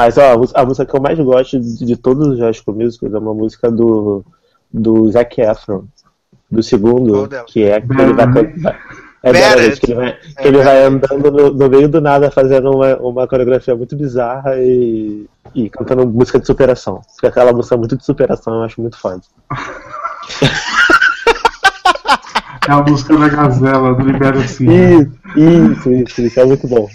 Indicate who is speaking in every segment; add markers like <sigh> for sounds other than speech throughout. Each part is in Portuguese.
Speaker 1: Mas, ó, a música que eu mais gosto de, de todos os High School Musicals é uma música do, do Zac Efron, do segundo, que é que ele vai. É verdade, que ele vai, que ele vai andando no, no, meio do nada fazendo uma, uma coreografia muito bizarra e, e cantando música de superação. Porque aquela música muito de superação eu acho muito foda. <laughs>
Speaker 2: É a música da Gazela, do Libera Sim.
Speaker 1: Isso, isso, isso, isso é muito bom.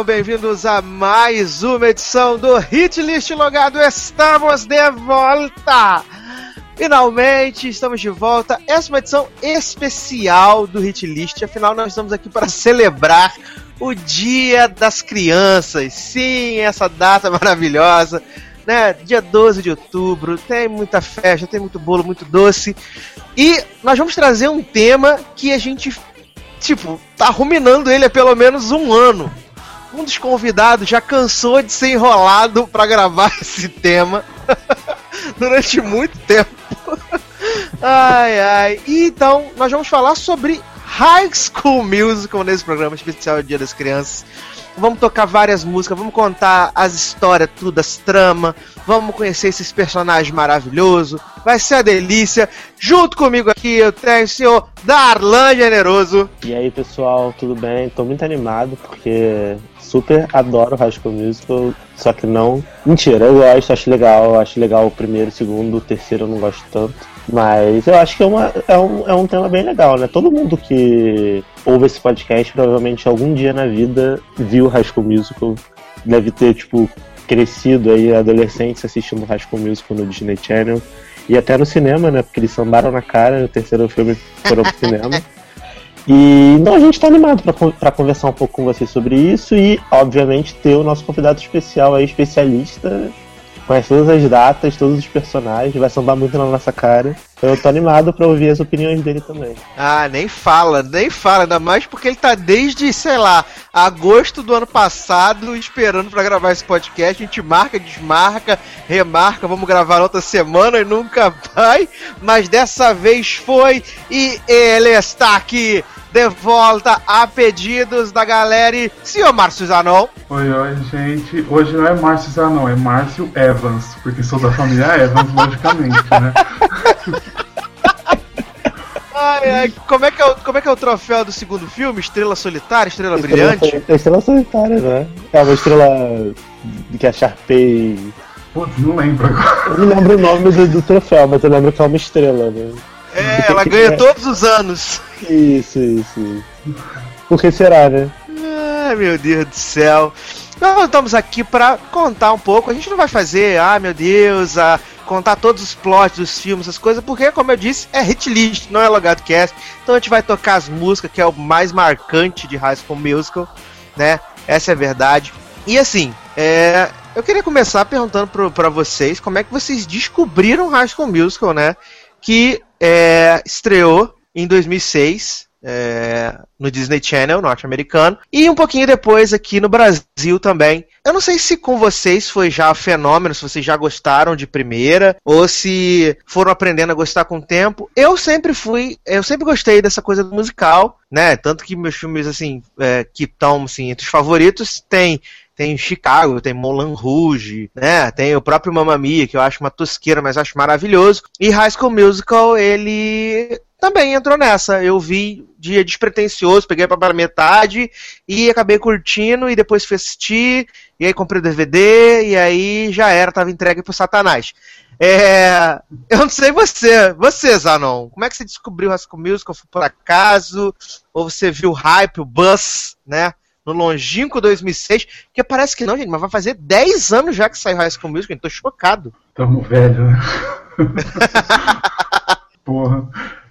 Speaker 3: Sejam bem-vindos a mais uma edição do Hit List Logado. Estamos de volta! Finalmente estamos de volta. Essa é uma edição especial do Hit List. Afinal, nós estamos aqui para celebrar o Dia das Crianças. Sim, essa data maravilhosa. Né? Dia 12 de outubro. Tem muita festa, tem muito bolo, muito doce. E nós vamos trazer um tema que a gente tipo, tá ruminando ele há pelo menos um ano um dos convidados já cansou de ser enrolado para gravar <laughs> esse tema <laughs> durante muito tempo. ai, ai. E então, nós vamos falar sobre High School Musical nesse programa especial Dia das Crianças. Vamos tocar várias músicas, vamos contar as histórias, tudo, as tramas, vamos conhecer esses personagens maravilhosos. Vai ser a delícia. Junto comigo aqui eu tenho o senhor Darlan Generoso.
Speaker 1: E aí, pessoal, tudo bem? Tô muito animado porque super adoro High School Musical, só que não. Mentira, eu gosto, acho legal, acho legal o primeiro, o segundo, o terceiro eu não gosto tanto. Mas eu acho que é, uma, é, um, é um tema bem legal, né? Todo mundo que ouve esse podcast provavelmente algum dia na vida viu High School Musical. Deve ter, tipo, crescido aí, adolescentes assistindo High School Musical no Disney Channel. E até no cinema, né? Porque eles sambaram na cara, no terceiro filme foram pro cinema. <laughs> E então a gente está animado para conversar um pouco com vocês sobre isso e, obviamente, ter o nosso convidado especial aí, especialista, conhece todas as datas, todos os personagens, vai sambar muito na nossa cara. Eu tô animado para ouvir as opiniões dele também.
Speaker 3: Ah, nem fala, nem fala, ainda mais porque ele tá desde, sei lá, agosto do ano passado esperando para gravar esse podcast. A gente marca, desmarca, remarca, vamos gravar outra semana e nunca <laughs> vai. Mas dessa vez foi e ele está aqui de volta a pedidos da galera e senhor Márcio Zanon.
Speaker 2: Oi, oi, gente. Hoje não é Márcio Zanon, é Márcio Evans, porque sou da família Evans, logicamente, né? <laughs>
Speaker 3: Ai, ai, como, é que é o, como é que é o troféu do segundo filme? Estrela Solitária, Estrela, estrela Brilhante?
Speaker 1: estrela Solitária, né? É uma estrela que a Sharpay.
Speaker 2: Putz, não lembro agora.
Speaker 1: Eu não lembro o nome do, do troféu, mas eu lembro que é uma estrela, né?
Speaker 3: É, ela ganha todos os anos.
Speaker 1: Isso, isso, Por que será, né?
Speaker 3: Ai, meu Deus do céu. Nós estamos aqui para contar um pouco. A gente não vai fazer, ah, meu Deus, a contar todos os plots dos filmes, essas coisas, porque, como eu disse, é hit list, não é logado cast. Então a gente vai tocar as músicas, que é o mais marcante de High School Musical, né? Essa é a verdade. E assim, é, eu queria começar perguntando para vocês como é que vocês descobriram High School Musical, né? Que é, estreou em 2006, é, no Disney Channel norte-americano e um pouquinho depois aqui no Brasil também. Eu não sei se com vocês foi já fenômeno, se vocês já gostaram de primeira ou se foram aprendendo a gostar com o tempo. Eu sempre fui, eu sempre gostei dessa coisa do musical, né? Tanto que meus filmes assim é, que estão assim, entre os favoritos tem tem Chicago, tem Moulin Rouge, né? Tem o próprio Mamma Mia, que eu acho uma tosqueira, mas acho maravilhoso. E High School Musical, ele também entrou nessa. Eu vi dia despretensioso, peguei pra metade e acabei curtindo e depois fui assistir, e aí comprei o DVD e aí já era, tava entregue pro Satanás. É, <laughs> eu não sei você, você, Zanon, como é que você descobriu o High School Musical? Foi por acaso? Ou você viu o hype, o buzz, né? No longínquo 2006, que parece que não, gente, mas vai fazer 10 anos já que saiu High School Musical, gente, tô chocado.
Speaker 2: Tamo velho, né? <laughs> Porra.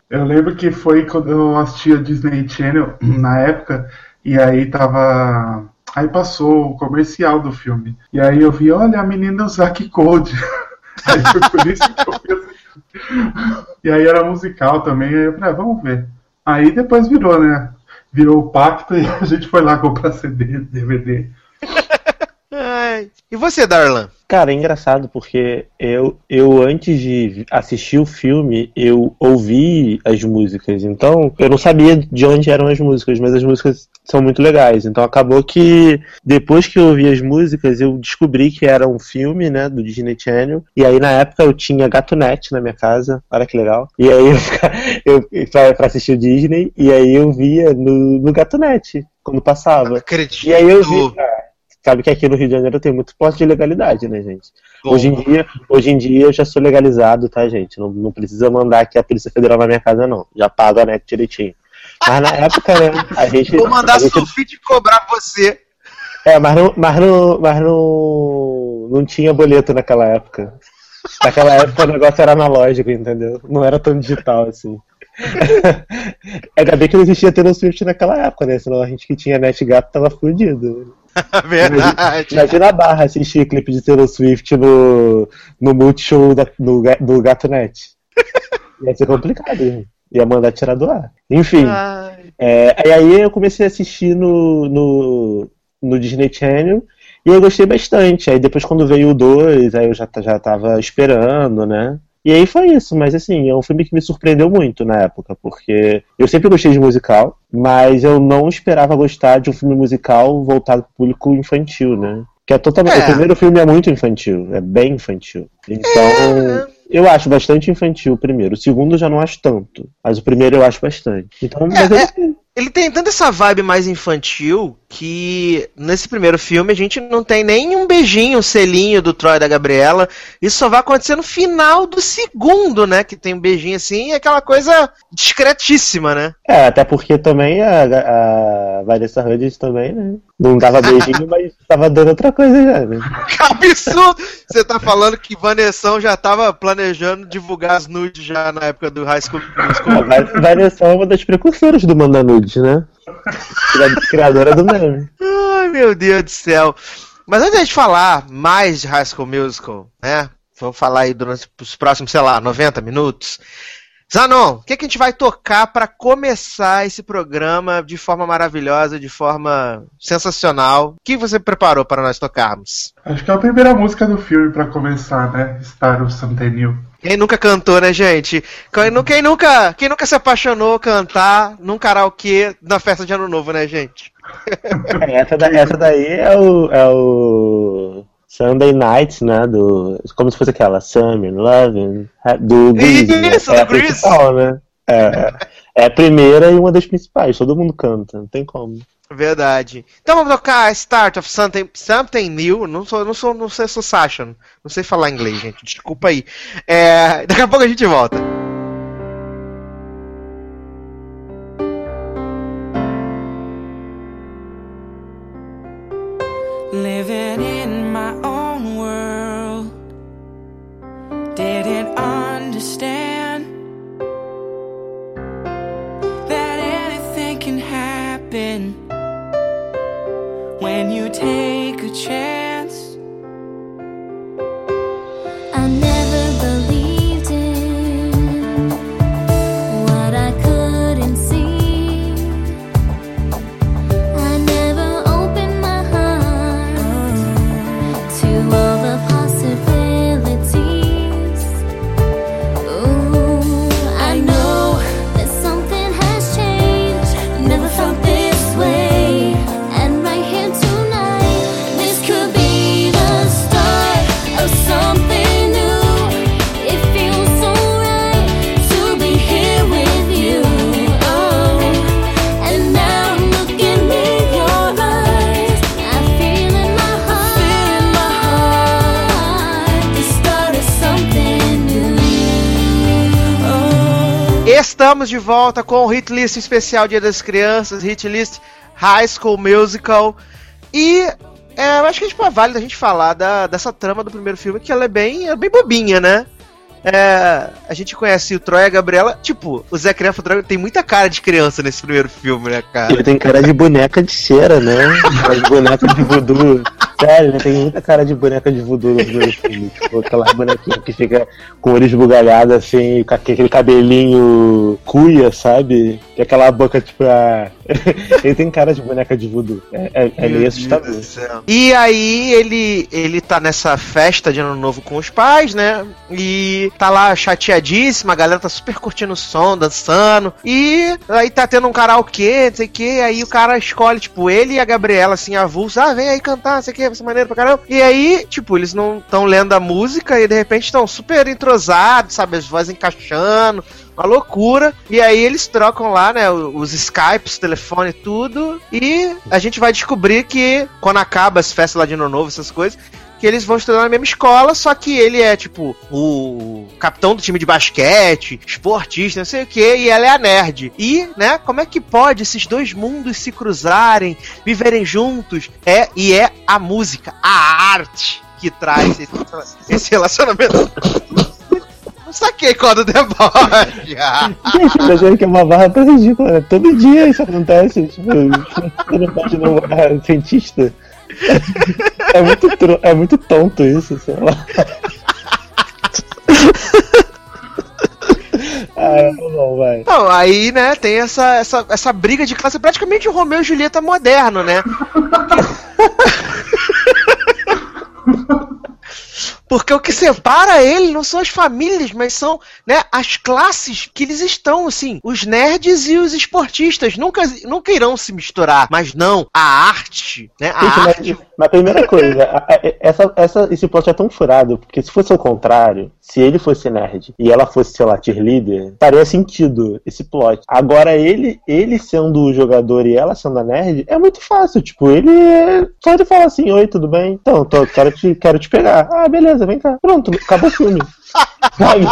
Speaker 2: Eu lembro que foi quando eu assistia Disney Channel <clears throat> na época, e aí tava. Aí passou o comercial do filme. E aí eu vi, olha a menina Zack Code. <laughs> aí foi por isso que eu. <laughs> E aí era musical também, aí eu falei, ah, vamos ver. Aí depois virou, né? Virou o pacto e <laughs> a gente foi lá comprar CD, DVD.
Speaker 3: E você, Darlan?
Speaker 1: Cara, é engraçado porque eu, eu antes de assistir o filme, eu ouvi as músicas. Então, eu não sabia de onde eram as músicas, mas as músicas são muito legais. Então, acabou que depois que eu ouvi as músicas, eu descobri que era um filme, né, do Disney Channel. E aí, na época, eu tinha Gatunete na minha casa. Olha que legal. E aí, eu, eu pra, pra assistir o Disney, e aí eu via no, no Gatunete quando passava.
Speaker 3: Acredito.
Speaker 1: E aí eu vi, cara, sabe que aqui no Rio de Janeiro tem muito posto de legalidade, né, gente? Bom. Hoje em, dia, hoje em dia eu já sou legalizado, tá, gente? Não, não precisa mandar aqui a Polícia Federal na minha casa, não. Já pago a NET direitinho. Mas na época, né, a gente.
Speaker 3: Vou mandar
Speaker 1: gente...
Speaker 3: sulfite cobrar você.
Speaker 1: É, mas não, mas não, mas não, não tinha boleto naquela época. Naquela época o negócio era analógico, entendeu? Não era tão digital assim. <laughs> Ainda bem que não existia Taylor Swift naquela época, né? Senão a gente que tinha net gato tava fudido. <laughs>
Speaker 3: Verdade.
Speaker 1: Imagina a barra assistir clipe de Taylor Swift no, no Multishow da, no, do Gato Net. Ia ser complicado, hein? Ia mandar tirar do ar. Enfim. É, e aí eu comecei a assistir no, no, no Disney Channel e eu gostei bastante. Aí depois quando veio o 2, aí eu já, já tava esperando, né? E aí foi isso, mas assim, é um filme que me surpreendeu muito na época, porque eu sempre gostei de musical, mas eu não esperava gostar de um filme musical voltado para o público infantil, né? Que é totalmente. É. O primeiro filme é muito infantil, é bem infantil. Então, é. Eu acho bastante infantil o primeiro. O segundo eu já não acho tanto. Mas o primeiro eu acho bastante. Então,
Speaker 3: é. É, ele tem tanto essa vibe mais infantil que nesse primeiro filme a gente não tem nem um beijinho, selinho do Troy e da Gabriela. Isso só vai acontecer no final do segundo, né? Que tem um beijinho assim e aquela coisa discretíssima, né?
Speaker 1: É, até porque também a, a Vanessa Hudgens também, né? Não dava beijinho, <laughs> mas tava dando outra coisa já, né?
Speaker 3: Que absurdo! Você tá falando que Vanessa já tava planejando divulgar as nudes já na época do High School Musical.
Speaker 1: Vanessa é uma das precursoras do Manda Nudes, né? Criadora do meme.
Speaker 3: Ai, meu Deus do céu. Mas antes de falar mais de High School Musical, né? Vamos falar aí durante os próximos, sei lá, 90 minutos. Zanon, o que, que, a gente vai tocar para começar esse programa de forma maravilhosa, de forma sensacional? O que você preparou para nós tocarmos?
Speaker 2: Acho que é a primeira música do filme para começar, né? Star of Centennial.
Speaker 3: Quem nunca cantou, né, gente? Quem, nunca, quem nunca se apaixonou cantar num karaokê na festa de ano novo, né, gente? <laughs>
Speaker 1: Essa, da, essa daí é o, é o Sunday Nights, né? Do, como se fosse aquela Summer, Loving, do Grease. Né? Isso, é a né? É, é a primeira e uma das principais, todo mundo canta, não tem como.
Speaker 3: Verdade. Então vamos tocar Start of Something, something New. Não sou, não sou, não sei, sou Sasha. Não sei falar inglês, gente. Desculpa aí. É, daqui a pouco a gente volta. Take a chance. Estamos de volta com o Hit List especial Dia das Crianças, Hit List High School Musical. E é, acho que é tipo, válido a gente falar da, dessa trama do primeiro filme, que ela é bem, é bem bobinha, né? É, a gente conhece o Troy e a Gabriela. Tipo, o Zé Criança tem muita cara de criança nesse primeiro filme, né, cara?
Speaker 1: Ele tem cara de boneca de cera, né? Cara de boneca de voodoo. Sério, tem muita cara de boneca de voodoo no primeiro filme. Tipo, aquela bonequinha que fica com o olho esbugalhado, assim, com aquele cabelinho cuia, sabe? E aquela boca, tipo, a... <laughs> ele tem cara de boneca de voodoo. É, é, é meio assustador.
Speaker 3: E aí ele, ele tá nessa festa de ano novo com os pais, né? E tá lá chateadíssima, a galera tá super curtindo o som, dançando. E aí tá tendo um karaokê, não sei o que. Aí o cara escolhe, tipo, ele e a Gabriela, assim, avulso. Ah, vem aí cantar, não sei o que, vai ser maneiro pra caramba. E aí, tipo, eles não estão lendo a música e de repente estão super entrosados, sabe? As vozes encaixando uma loucura. E aí eles trocam lá, né, os Skypes, telefone tudo. E a gente vai descobrir que quando acaba as festas lá de ano novo, essas coisas, que eles vão estudar na mesma escola, só que ele é, tipo, o capitão do time de basquete, esportista, não sei o que, e ela é a nerd. E, né, como é que pode esses dois mundos se cruzarem, viverem juntos? É, e é a música, a arte que traz esse relacionamento. Não saquei quando debocha.
Speaker 1: Gente, <laughs> mas é que é uma barra tão ridícula, né? Todo dia isso acontece. Tipo, você não pode namorar cientista. <laughs> É muito, é muito tonto isso, sei lá. <laughs> Ah, não, vai.
Speaker 3: Não, aí, né, tem essa, essa, essa briga de classe, praticamente o Romeu e Julieta moderno, né? Porque o que separa ele não são as famílias, mas são né, as classes que eles estão, assim. Os nerds e os esportistas nunca, nunca irão se misturar. Mas não, a arte, né? A
Speaker 1: Gente,
Speaker 3: arte.
Speaker 1: Mas, mas a primeira coisa, a, a, essa, essa, esse plot é tão furado, porque se fosse o contrário, se ele fosse nerd e ela fosse, sei lá, cheerleader, faria sentido esse plot. Agora, ele, ele sendo o jogador e ela sendo a nerd, é muito fácil. Tipo, ele é... só ele fala assim, oi, tudo bem? Então, tô, quero, te, quero te pegar. Ah, beleza, vem cá. Pronto, acabou o filme. <laughs> Sabe?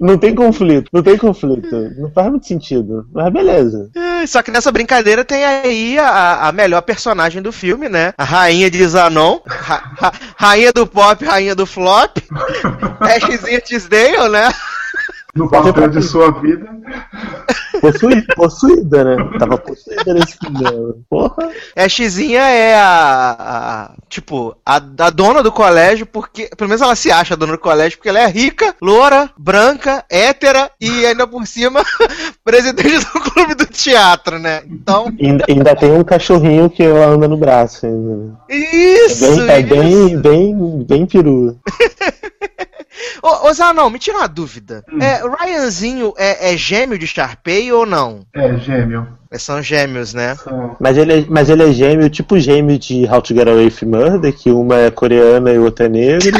Speaker 1: Não tem conflito, não tem conflito. Não faz muito sentido. Mas beleza.
Speaker 3: É, Só que nessa brincadeira tem aí a, a melhor personagem do filme, né? A rainha de Zanon, ra, ra, rainha do pop, rainha do flop, <laughs> Ashzinha Tisdale, né?
Speaker 2: No papel de sua vida.
Speaker 1: Possuída, possuída, né? Tava possuída nesse filme. Porra.
Speaker 3: Ashzinha é a, a tipo, a, a, dona do colégio, porque. Pelo menos ela se acha a dona do colégio, porque ela é rica, loura, branca, hétera e ainda por cima, <laughs> presidente do clube do teatro, né? Então.
Speaker 1: Ainda, ainda tem um cachorrinho que ela anda no braço ainda.
Speaker 3: Isso!
Speaker 1: É bem, é bem, bem, bem peru. <laughs>
Speaker 3: Ô, ô Zanão, me tira uma dúvida. Hum. É, o Ryanzinho é, é, gêmeo de Sharpay ou não?
Speaker 2: É, gêmeo.
Speaker 3: São gêmeos, né?
Speaker 1: Mas ele, é, mas ele é gêmeo, tipo gêmeo de How to Get Away with Murder, que uma é coreana e outra é negra.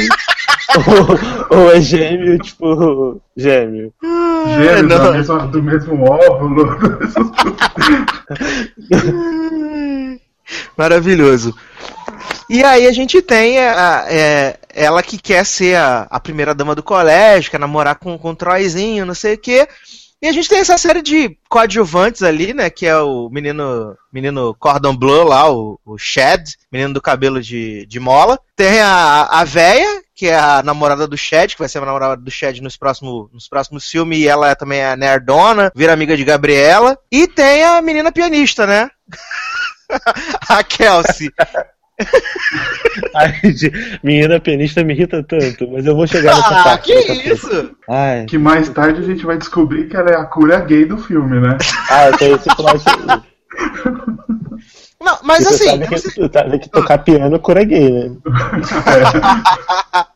Speaker 1: <laughs> ou, ou, é gêmeo, tipo, gêmeo.
Speaker 2: Gêmeo do mesmo, do mesmo óvulo. <laughs>
Speaker 3: Maravilhoso. E aí a gente tem a, é, ela que quer ser a, a, primeira dama do colégio, quer namorar com, com o Troyzinho, não sei o quê. E a gente tem essa série de coadjuvantes ali, né? Que é o menino menino Cordon Bleu lá, o, o Shed, menino do cabelo de, de mola. Tem a, a véia, que é a namorada do Shed, que vai ser a namorada do Shed nos próximos, nos próximos filmes, e ela é também a nerdona, vira amiga de Gabriela. E tem a menina pianista, né? <laughs> a Kelsey. <laughs>
Speaker 1: Ai, menina pianista me irrita tanto, mas eu vou chegar nessa
Speaker 3: ah,
Speaker 1: parte.
Speaker 3: Que isso?
Speaker 1: Ai.
Speaker 2: Que mais tarde a gente vai descobrir que ela é a cura gay do filme, né?
Speaker 1: Ah, tem esse plot <laughs>
Speaker 3: Não, mas
Speaker 1: Você
Speaker 3: assim.
Speaker 1: Sabe que, você sabe que tocar piano é cura gay, né? <laughs>
Speaker 3: É.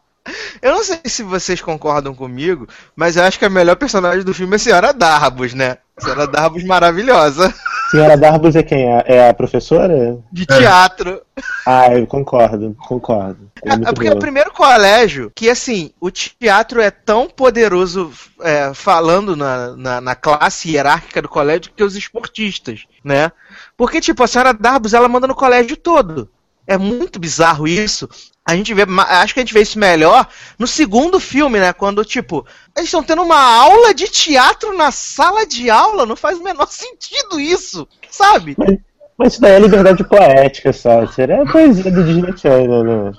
Speaker 3: Eu não sei se vocês concordam comigo, mas eu acho que a melhor personagem do filme é a Senhora Darbus, né? A Senhora Darbus maravilhosa.
Speaker 1: Senhora Darbus é quem? É a professora?
Speaker 3: De teatro.
Speaker 1: Ah, eu concordo, concordo.
Speaker 3: É, é porque boa. é o primeiro colégio que, assim, o teatro é tão poderoso é, falando na, na, na, classe hierárquica do colégio que os esportistas, né? Porque, tipo, a senhora Darbus, ela manda no colégio todo. é muito bizarro isso. A gente vê, acho que a gente vê isso melhor no segundo filme, né? Quando, tipo, eles estão tendo uma aula de teatro na sala de aula, não faz o menor <laughs> sentido isso, sabe?
Speaker 1: Mas, mas isso daí é liberdade poética, sabe? Seria a poesia do Disney Channel, né?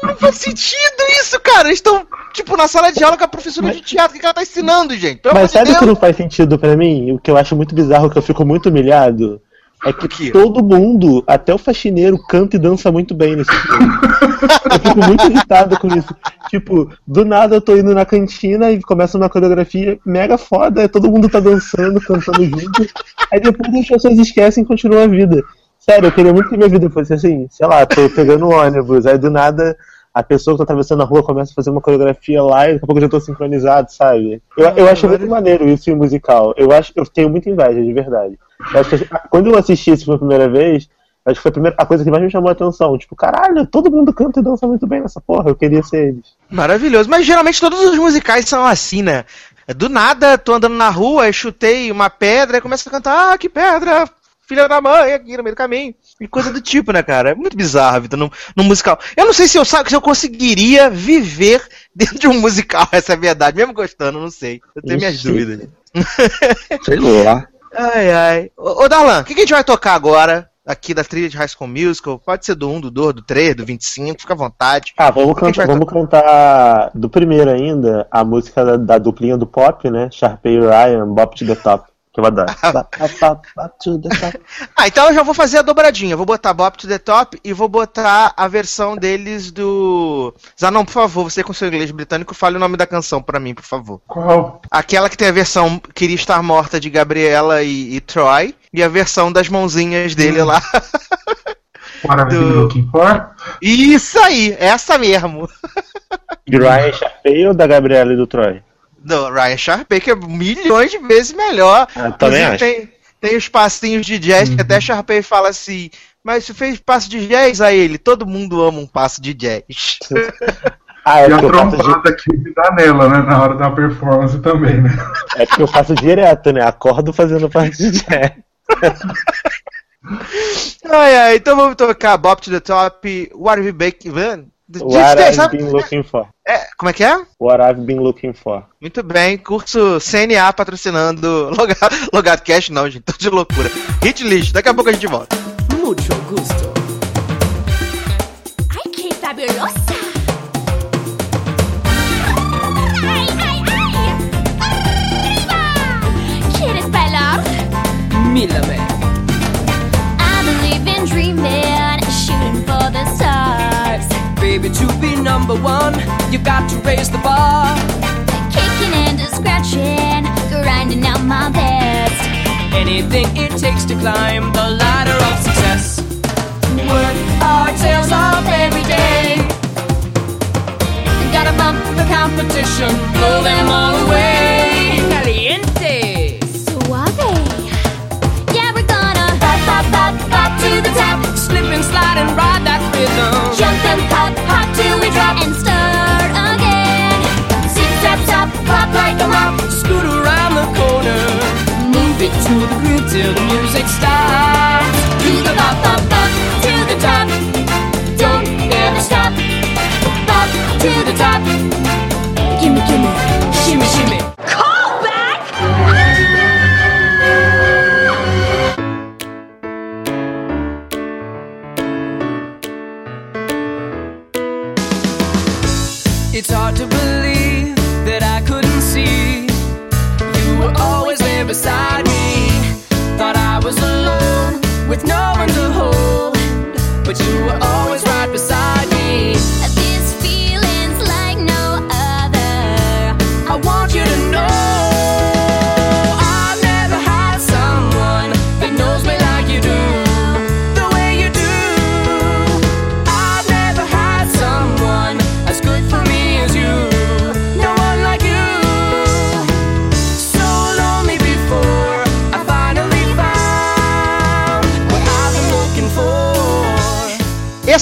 Speaker 3: Não faz sentido isso, cara! Eles estão, tipo, na sala de aula com a professora mas, de teatro, o que ela tá ensinando, gente?
Speaker 1: Pelo mas sabe o que não faz sentido para mim? O que eu acho muito bizarro, que eu fico muito humilhado? É que todo mundo, até o faxineiro, canta e dança muito bem nesse filme. eu fico muito irritado com isso. Tipo, do nada eu tô indo na cantina e começa uma coreografia mega foda, todo mundo tá dançando, cantando junto. Aí depois as pessoas esquecem e continuam a vida. Sério, eu queria muito que minha vida fosse assim, sei lá, tô pegando um ônibus, aí do nada a pessoa que tá atravessando a rua começa a fazer uma coreografia lá e daqui a pouco eu já tô sincronizado, sabe? Eu, eu acho muito maneiro isso em musical. Eu acho eu tenho muita inveja, de verdade. Que, quando eu assisti isso pela primeira vez, acho que foi a, primeira, a coisa que mais me chamou a atenção. Tipo, caralho, todo mundo canta e dança muito bem nessa porra, eu queria ser eles.
Speaker 3: Maravilhoso, mas geralmente todos os musicais são assim, né? Do nada, tô andando na rua, e chutei uma pedra e começa a cantar, ah, que pedra, filha da mãe, aqui no meio do caminho. E coisa do tipo, né, cara? É muito bizarro a vida no, no musical. Eu não sei se eu, sabe, se eu conseguiria viver <laughs> dentro de um musical, <laughs> essa é a verdade. Mesmo gostando, não sei. Eu tenho minhas dúvidas.
Speaker 1: Sei lá.
Speaker 3: Ai, ai. Ô, ô Darlan, o que, que a gente vai tocar agora? Aqui da trilha de High School Musical, pode ser do 1, do 2, do 3, do 25, fica à vontade.
Speaker 1: Ah, vamos, cantar, vamos cantar do primeiro ainda, a música da, da duplinha do pop, né? Sharpay Ryan, Bop to the Top que eu <laughs> adoro. <laughs>
Speaker 3: ah, então eu já vou fazer a dobradinha. Vou botar Bop to the Top e vou botar a versão deles do. Zanon, por favor, você com seu inglês britânico, fale o nome da canção para mim, por favor.
Speaker 2: Qual?
Speaker 3: Aquela que tem a versão Queria Estar Morta de Gabriela e, e Troy e a versão das mãozinhas dele hum. lá. <laughs>
Speaker 2: What are do... looking for?
Speaker 3: Isso aí, essa mesmo.
Speaker 1: De Ryan Sharpay ou da Gabriela e do Troy?
Speaker 3: Do Ryan Sharpay, que é milhões de vezes melhor.
Speaker 1: Ah, também acho.
Speaker 3: Tem, tem os passinhos de jazz uhum. que até Sharpay fala assim, mas você fez passo de jazz a ele, todo mundo ama um passo de jazz. <laughs>
Speaker 2: Ah, é e a trombada de... que dá nela, né? Na hora da performance também, né?
Speaker 1: É porque eu faço direto, né? Acordo fazendo parte de jazz. <laughs>
Speaker 3: ai, ai, então vamos tocar Bob to the Top, What Have You
Speaker 1: What I've sabe? been looking for.
Speaker 3: É, como é que é?
Speaker 1: What I've been looking for.
Speaker 3: Muito bem, curso CNA patrocinando <laughs> Logado, Logado Cash, não, gente, tô de loucura. Hit list, daqui a pouco a gente volta. Mucho gusto. Ai, que fabulosa! ¿Quieres bailar? Number one, you've got to raise the bar. Kicking and a scratching, grinding out my best. Anything it takes to climb the ladder of success. Work our tails off every day. Gotta bump the competition, blow them all away. Caliente. Suave. Yeah, we're gonna pop, pop, pop, pop to the top. Slip and slide and ride that rhythm. Jump and pop till we drop and start again. Zip, zap, zap, pop like a mop. Scoot around the corner. Move it to the groove till the music stops. Do the bop, bop, bop to the top. Don't ever stop. Bop to the top. Gimme, gimme, shimmy, shimmy. It's hard to believe that I couldn't see you were always there beside me. Thought I was alone with no one to hold, but you were always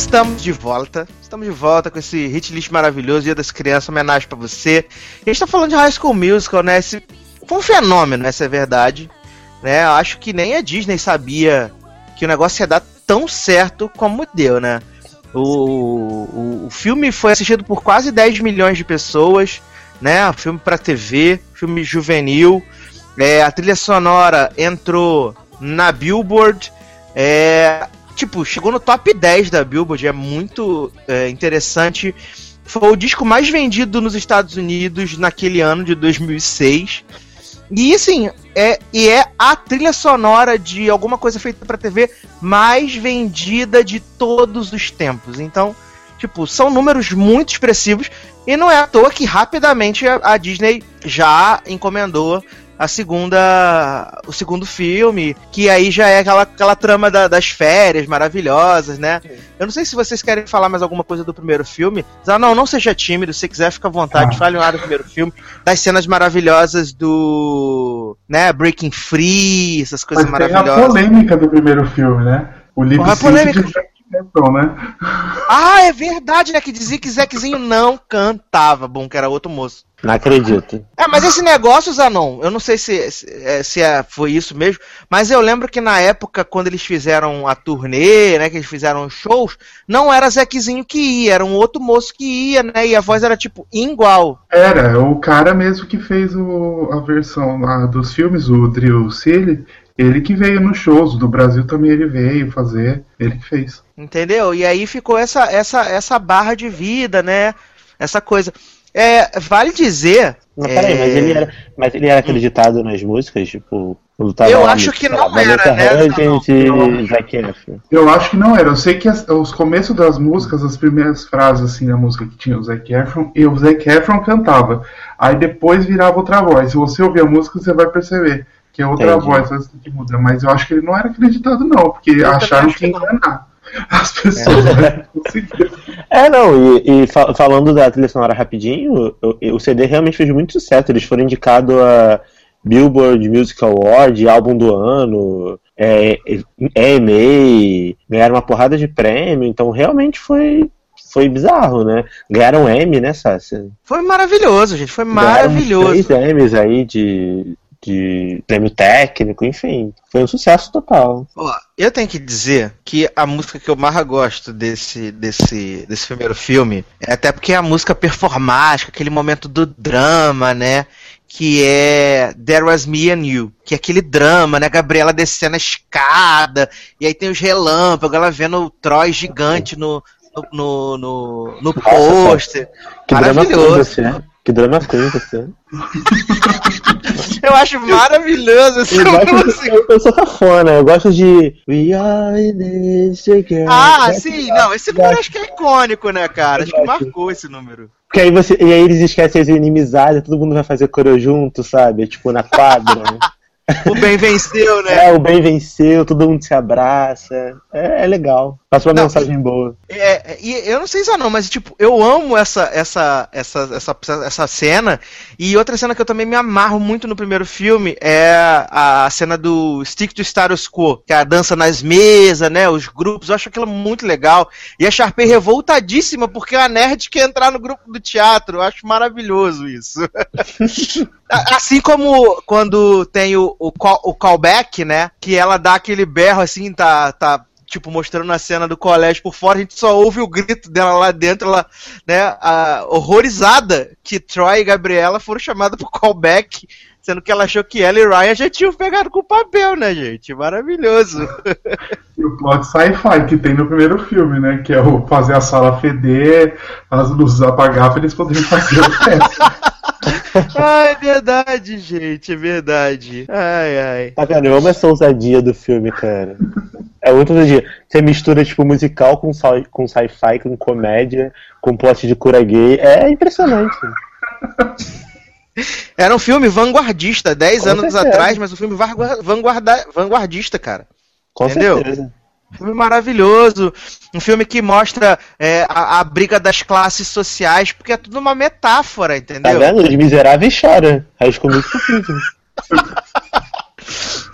Speaker 3: Estamos de volta. Estamos de volta com esse hit list maravilhoso, Dia das Crianças, homenagem para você. A gente tá falando de High School Musical, né? Esse foi um fenômeno, essa é verdade. Né? Acho que nem a Disney sabia que o negócio ia dar tão certo como deu, né? O, o, o filme foi assistido por quase 10 milhões de pessoas, né? Filme para TV, filme juvenil. É, a trilha sonora entrou na Billboard. É, tipo, chegou no top 10 da Billboard, é muito é, interessante. Foi o disco mais vendido nos Estados Unidos naquele ano de 2006. E assim, é, e é a trilha sonora de alguma coisa feita para TV mais vendida de todos os tempos. Então, tipo, são números muito expressivos e não é à toa que rapidamente a, a Disney já encomendou a segunda. o segundo filme, que aí já é aquela, aquela trama da, das férias maravilhosas, né? Eu não sei se vocês querem falar mais alguma coisa do primeiro filme. Ah, não, não seja tímido, se quiser, fica à vontade, ah. fale um ar do primeiro filme, das cenas maravilhosas do. né, Breaking Free, essas coisas
Speaker 2: Mas
Speaker 3: maravilhosas.
Speaker 2: Tem a polêmica do primeiro filme, né? O livro
Speaker 3: Porra, polêmica. Né? Ah, é verdade, né? Que dizia que Zequezinho não cantava. Bom, que era outro moço.
Speaker 1: Não acredito.
Speaker 3: É, mas esse negócio, Zanon, eu não sei se, se, é, se é, foi isso mesmo, mas eu lembro que na época, quando eles fizeram a turnê, né, que eles fizeram shows, não era Zequezinho que ia, era um outro moço que ia, né, e a voz era, tipo, igual.
Speaker 2: Era, o cara mesmo que fez o, a versão a, dos filmes, o Drill Silly, ele que veio nos shows, do Brasil também ele veio fazer, ele que fez.
Speaker 3: Entendeu? E aí ficou essa, essa, essa barra de vida, né, essa coisa... É, vale dizer.
Speaker 1: Não, peraí,
Speaker 3: é...
Speaker 1: mas, ele era, mas ele era acreditado nas músicas, tipo.
Speaker 3: Eu acho que não era, né?
Speaker 2: Zac Efron. Eu acho que não era. Eu sei que as, os começos das músicas, as primeiras frases assim da música que tinha o Zac Efron, e o Zac Efron cantava. Aí depois virava outra voz. Se você ouvir a música, você vai perceber é outra Entendi. voz assim, que muda. Mas eu acho que ele não era acreditado, não, porque eu acharam que ia enganar as pessoas. Né? <laughs>
Speaker 1: É, não, e, e fal falando da trilha sonora rapidinho, o, o, CD realmente fez muito sucesso. Eles foram indicados a Billboard Music Award, álbum do ano, é, EMA, ganharam uma porrada de prêmio, então realmente foi. Foi bizarro, né? Ganharam M, né, Sácia?
Speaker 3: Foi maravilhoso, gente. Foi maravilhoso.
Speaker 1: Ganharam três M's aí de, de prêmio técnico, enfim, foi um sucesso total.
Speaker 3: Ó, eu tenho que dizer que a música que eu mais gosto desse, desse, desse primeiro filme é até porque é a música performática, aquele momento do drama, né? Que é There Was Me and You, que é aquele drama, né? Gabriela descendo a escada, e aí tem os relâmpagos, ela vendo o Troy gigante no, no, no, no, pôster. Maravilhoso.
Speaker 1: Drama que drama queen você.
Speaker 3: eu acho maravilhoso essa eu música.
Speaker 1: eu, eu sou cafona, eu gosto de We are in this together.
Speaker 3: Ah, sim, não, esse número acho que é icônico, né, cara? Acho que marcou esse número.
Speaker 1: Porque aí você. E aí eles esquecem as inimizades, todo mundo vai fazer coro junto, sabe? Tipo, na quadra. Né?
Speaker 3: O bem venceu, né?
Speaker 1: É, o bem venceu, todo mundo se abraça. É, é legal. Passa uma não, mensagem boa.
Speaker 3: É, e eu não sei se é não, mas tipo, eu amo essa, essa, essa, essa, essa cena. E outra cena que eu também me amarro muito no primeiro filme é a cena do Stick to Status Quo, que é a dança nas mesas, né? Os grupos, eu acho aquilo muito legal. E a Sharpay revoltadíssima porque a nerd quer entrar no grupo do teatro. Eu acho maravilhoso isso. <laughs> assim como quando tem o, o, call, o callback, né? Que ela dá aquele berro assim, tá, tá tipo, mostrando a cena do colégio por fora, a gente só ouve o grito dela lá dentro, ela, né, a, horrorizada que Troy e Gabriela foram chamadas pro callback, sendo que ela achou que ela e Ryan já tinham pegado com o papel, né, gente? Maravilhoso.
Speaker 2: E o plot sci-fi que tem no primeiro filme, né, que é o fazer a sala feder, as luzes apagar pra eles poderem fazer o <laughs> teste. <laughs>
Speaker 3: ah, é verdade, gente, é verdade. Ai, ai.
Speaker 1: Tá vendo? Eu amo essa ousadia do filme, cara. É outra ousadia. Você mistura, tipo, musical com, com sci-fi, com comédia, com plot de cura gay. É impressionante. <laughs>
Speaker 3: Era um filme vanguardista, 10 anos certeza. atrás, mas um filme vanguarda, vanguardista, cara. Com Entendeu? certeza. Um filme maravilhoso, um filme que mostra é, a, a, briga das classes sociais, porque é tudo uma metáfora, entendeu?
Speaker 1: Tá vendo? Os miseráveis choram. Aí ficou <laughs> muito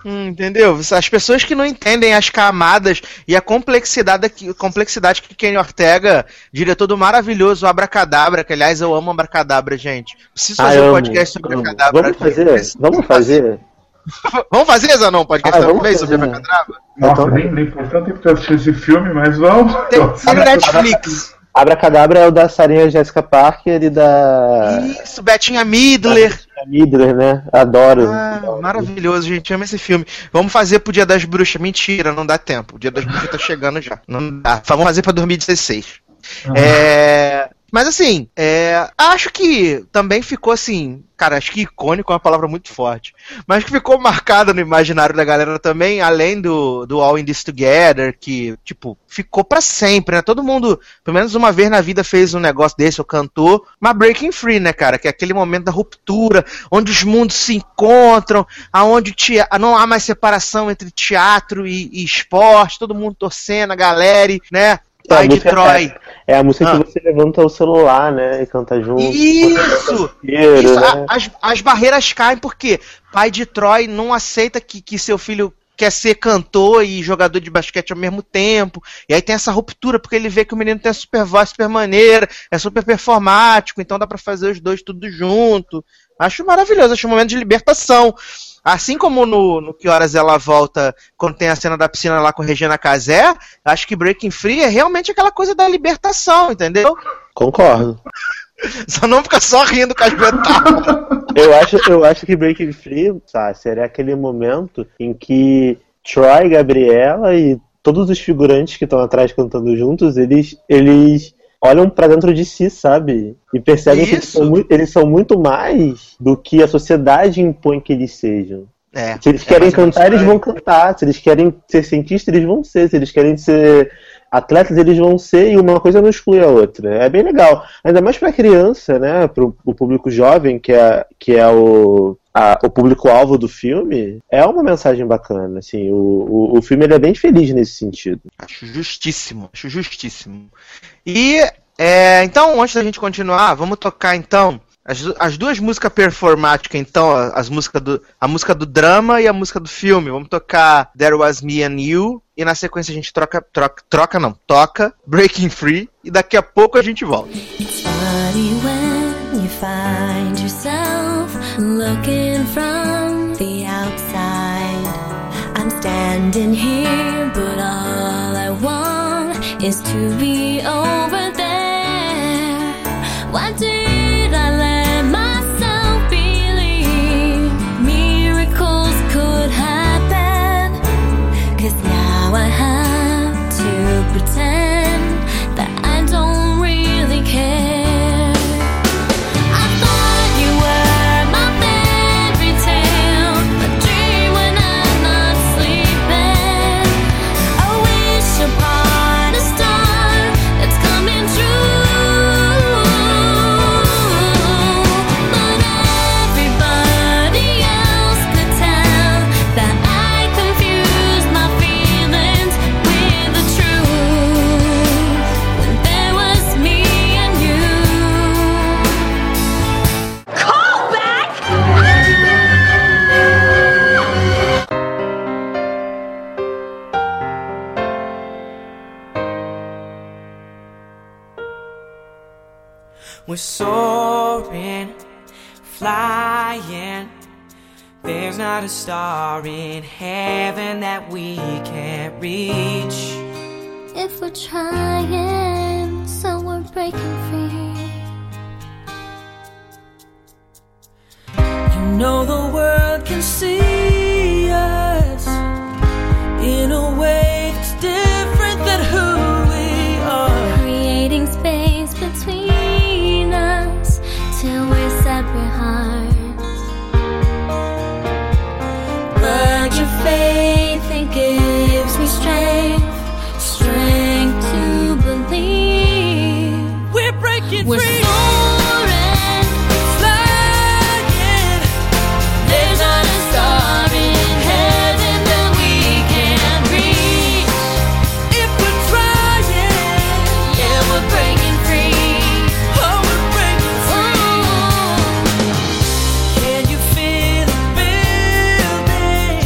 Speaker 3: hum, entendeu? As pessoas que não entendem as camadas e a complexidade, complexidade que Kenny Ortega, diretor do maravilhoso Abracadabra, que aliás eu amo Abracadabra, gente. Preciso ah, fazer ah, um podcast sobre
Speaker 1: Abracadabra. Vamos fazer, vamos fazer <laughs>
Speaker 3: vamos fazer, Zanon, podcast
Speaker 1: Ah, vamos
Speaker 3: também sobre
Speaker 1: fazer.
Speaker 3: Abracadabra?
Speaker 2: Nossa,
Speaker 1: Então-
Speaker 2: nem, nem faz tanto tempo que eu assisti esse filme, mas vamos.
Speaker 3: Tem, tem no Netflix.
Speaker 1: Abracadabra é o da Sarinha Jessica Parker e da
Speaker 3: Isso, Betinha Midler.
Speaker 1: Midler, né? Adoro.
Speaker 3: Ah, maravilhoso, gente. Ama esse filme. Vamos fazer pro Dia das Bruxas. Mentira, não dá tempo. O Dia das Bruxas tá chegando já. Não dá. Vamos fazer pra 2016. É. Mas assim, é, acho que também ficou assim, cara, acho que icônico é uma palavra muito forte. Mas que ficou marcada no imaginário da galera também, além do, do All in This Together, que, tipo, ficou pra sempre, né? Todo mundo, pelo menos uma vez na vida, fez um negócio desse, ou cantou. Mas Breaking Free, né, cara? Que é aquele momento da ruptura, onde os mundos se encontram, aonde não há mais separação entre teatro e, e esporte, todo mundo torcendo, a galera, né?
Speaker 1: É, a
Speaker 3: Pai de
Speaker 1: música
Speaker 3: Troy.
Speaker 1: É a música
Speaker 3: Ah.
Speaker 1: que você levanta o celular, né? E canta junto.
Speaker 3: Isso!
Speaker 1: Inteiro,
Speaker 3: Isso,
Speaker 1: né?
Speaker 3: as, as barreiras caem porque pai de Troy não aceita que, que seu filho quer ser cantor e jogador de basquete ao mesmo tempo. E aí tem essa ruptura, porque ele vê que o menino tem a super voz, super maneira, é super performático, então dá pra fazer os dois tudo junto. Acho maravilhoso, acho um momento de libertação. Assim como no, no Que Horas Ela Volta, quando tem a cena da piscina lá com Regina Casé, acho que Breaking Free é realmente aquela coisa da libertação, entendeu?
Speaker 1: Concordo. <laughs>
Speaker 3: Só não fica só rindo com as metáforas.
Speaker 1: Eu acho, eu acho que Breaking Free, sabe, seria aquele momento em que Troy, Gabriela e todos os figurantes que estão atrás cantando juntos, eles, eles olham pra dentro de si, sabe? E percebem que eles
Speaker 3: Isso.
Speaker 1: são, mui- eles são muito mais do que a sociedade impõe que eles sejam.
Speaker 3: É,
Speaker 1: Se eles
Speaker 3: é
Speaker 1: querem
Speaker 3: menos
Speaker 1: cantar, eles vão cantar. Se eles querem ser cientistas, eles vão ser. Se eles querem ser atletas, eles vão ser. E uma coisa não exclui a outra. É bem legal. Ainda mais pra criança, né? Pro o público jovem, que é, que é o, o público-alvo do filme. É uma mensagem bacana. Assim, o, o, o filme ele é bem feliz nesse sentido.
Speaker 3: Acho justíssimo, acho justíssimo. E é, então, antes da gente continuar, vamos tocar então as, as duas músicas performáticas, então, as músicas do, a música do drama e a música do filme. Vamos tocar There Was Me and You e na sequência a gente troca, troca, troca não, toca Breaking Free e daqui a pouco a gente volta.
Speaker 4: It's funny when you find yourself looking from the outside. I'm standing here, but all I want is to be over We're
Speaker 5: soaring, flying. There's not a star in heaven that we can't reach.
Speaker 4: If we're trying, so we're breaking free.
Speaker 5: You know the world can see us in a way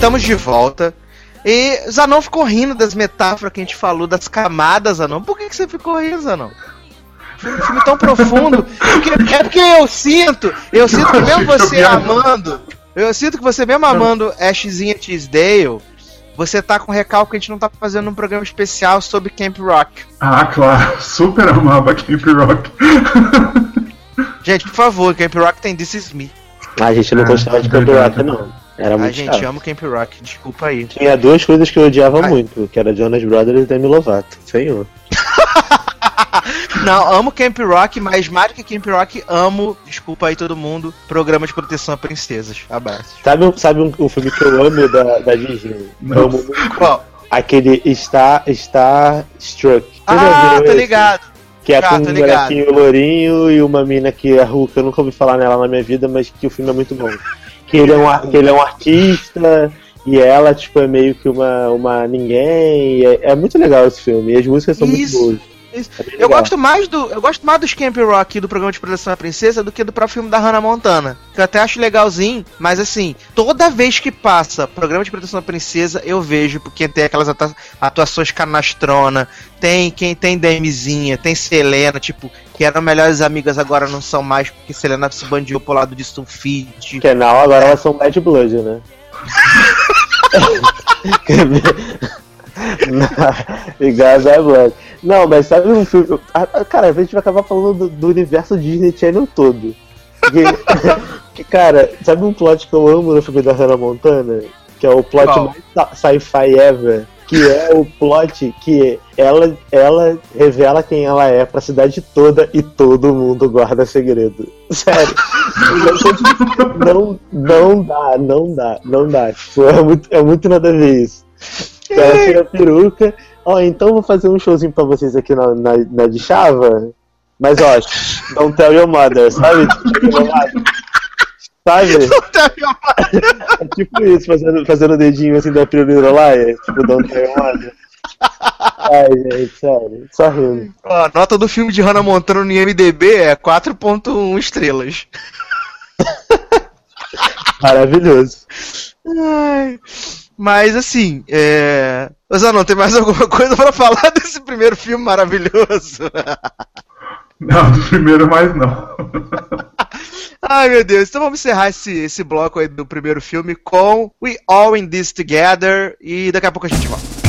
Speaker 3: Estamos de volta. E Zanon ficou rindo das metáforas que a gente falou, das camadas, Zanon. Por que, que você ficou rindo, Zanon? Foi um filme tão profundo. Porque- é porque eu sinto, eu sinto que mesmo <laughs> você amando, Eu sinto que você mesmo amando Ashzinha Tisdale, você tá com recalque que a gente não tá fazendo um programa especial sobre Camp Rock.
Speaker 2: Ah, claro, super amava Camp Rock.
Speaker 3: Gente, por favor, Camp Rock tem This Is Me.
Speaker 1: A gente não
Speaker 2: Ah,
Speaker 1: gostava de Camp
Speaker 2: verdade.
Speaker 1: Rock, não. Era
Speaker 3: A
Speaker 1: muito
Speaker 3: gente
Speaker 1: chato.
Speaker 3: ama Camp Rock, desculpa aí.
Speaker 1: Tinha duas coisas que eu odiava
Speaker 3: Ai.
Speaker 1: muito, que era Jonas Brothers e Demi Lovato. Senhor. <laughs>
Speaker 3: Não, amo Camp Rock, mas mais que Camp Rock, amo, desculpa aí todo mundo, programa de proteção a princesas. Abraço.
Speaker 1: Sabe, um- sabe um, um filme que eu amo da, da Disney? Amo muito.
Speaker 3: Qual?
Speaker 1: Aquele Star, Star Struck.
Speaker 3: Ah, tá
Speaker 1: esse?
Speaker 3: ligado.
Speaker 1: Que é
Speaker 3: Já,
Speaker 1: com um
Speaker 3: tô
Speaker 1: molequinho lourinho e uma mina que é Hulk. Eu nunca ouvi falar nela na minha vida, mas que o filme é muito bom. Que ele é um, que ele é um artista e ela, tipo, é meio que uma, uma ninguém. e É, é muito legal esse filme. E as músicas são
Speaker 3: Isso,
Speaker 1: muito boas. É
Speaker 3: Eu
Speaker 1: legal.
Speaker 3: gosto mais do. Eu gosto mais dos Camp Rock do programa de proteção à princesa do que do próprio filme da Hannah Montana. Que eu até acho legalzinho, mas assim, toda vez que passa programa de proteção à princesa, eu vejo, porque tem aquelas atua- atuações canastrona, tem quem tem Demizinha, tem Selena, tipo, que eram melhores amigas, agora não são mais, porque Selena se bandiou pro lado de Sulfite.
Speaker 1: Que não, agora elas são Bad Blood, né? <laughs> A Bad Blood. Não, mas sabe um filme. Ah, ah, Cara, a gente vai acabar falando do, do universo Disney Channel todo. <laughs> Que, cara, sabe um plot que eu amo no filme da Hannah Montana? Que é o plot
Speaker 3: Qual?
Speaker 1: mais sci-fi ever. Que é o plot que ela, ela revela quem ela é pra cidade toda e todo mundo guarda segredo. <laughs> Sério. não, não dá, não dá, não dá. Tipo, é muito, é muito nada a ver isso. Ela tira a peruca. Ó, então vou fazer um showzinho pra vocês aqui na, na, na de Chava. Mas ó, don't tell your mother, sabe? Tipo, mother. Sabe? <laughs> <laughs> É tipo isso, fazendo, fazendo o dedinho assim da Pirulira lá, é tipo your mother. Ai, gente, sério, só rindo.
Speaker 3: Ó, a nota do filme de Hannah Montana no IMDB é 4.1 estrelas. <laughs>
Speaker 1: Maravilhoso.
Speaker 3: Ai. Mas assim, é. Ô Zanon, tem mais alguma coisa pra falar desse primeiro filme maravilhoso?
Speaker 2: Não, do primeiro mais não.
Speaker 3: Ai meu Deus, então vamos encerrar esse, esse bloco aí do primeiro filme com We All in This Together e daqui a pouco a gente volta.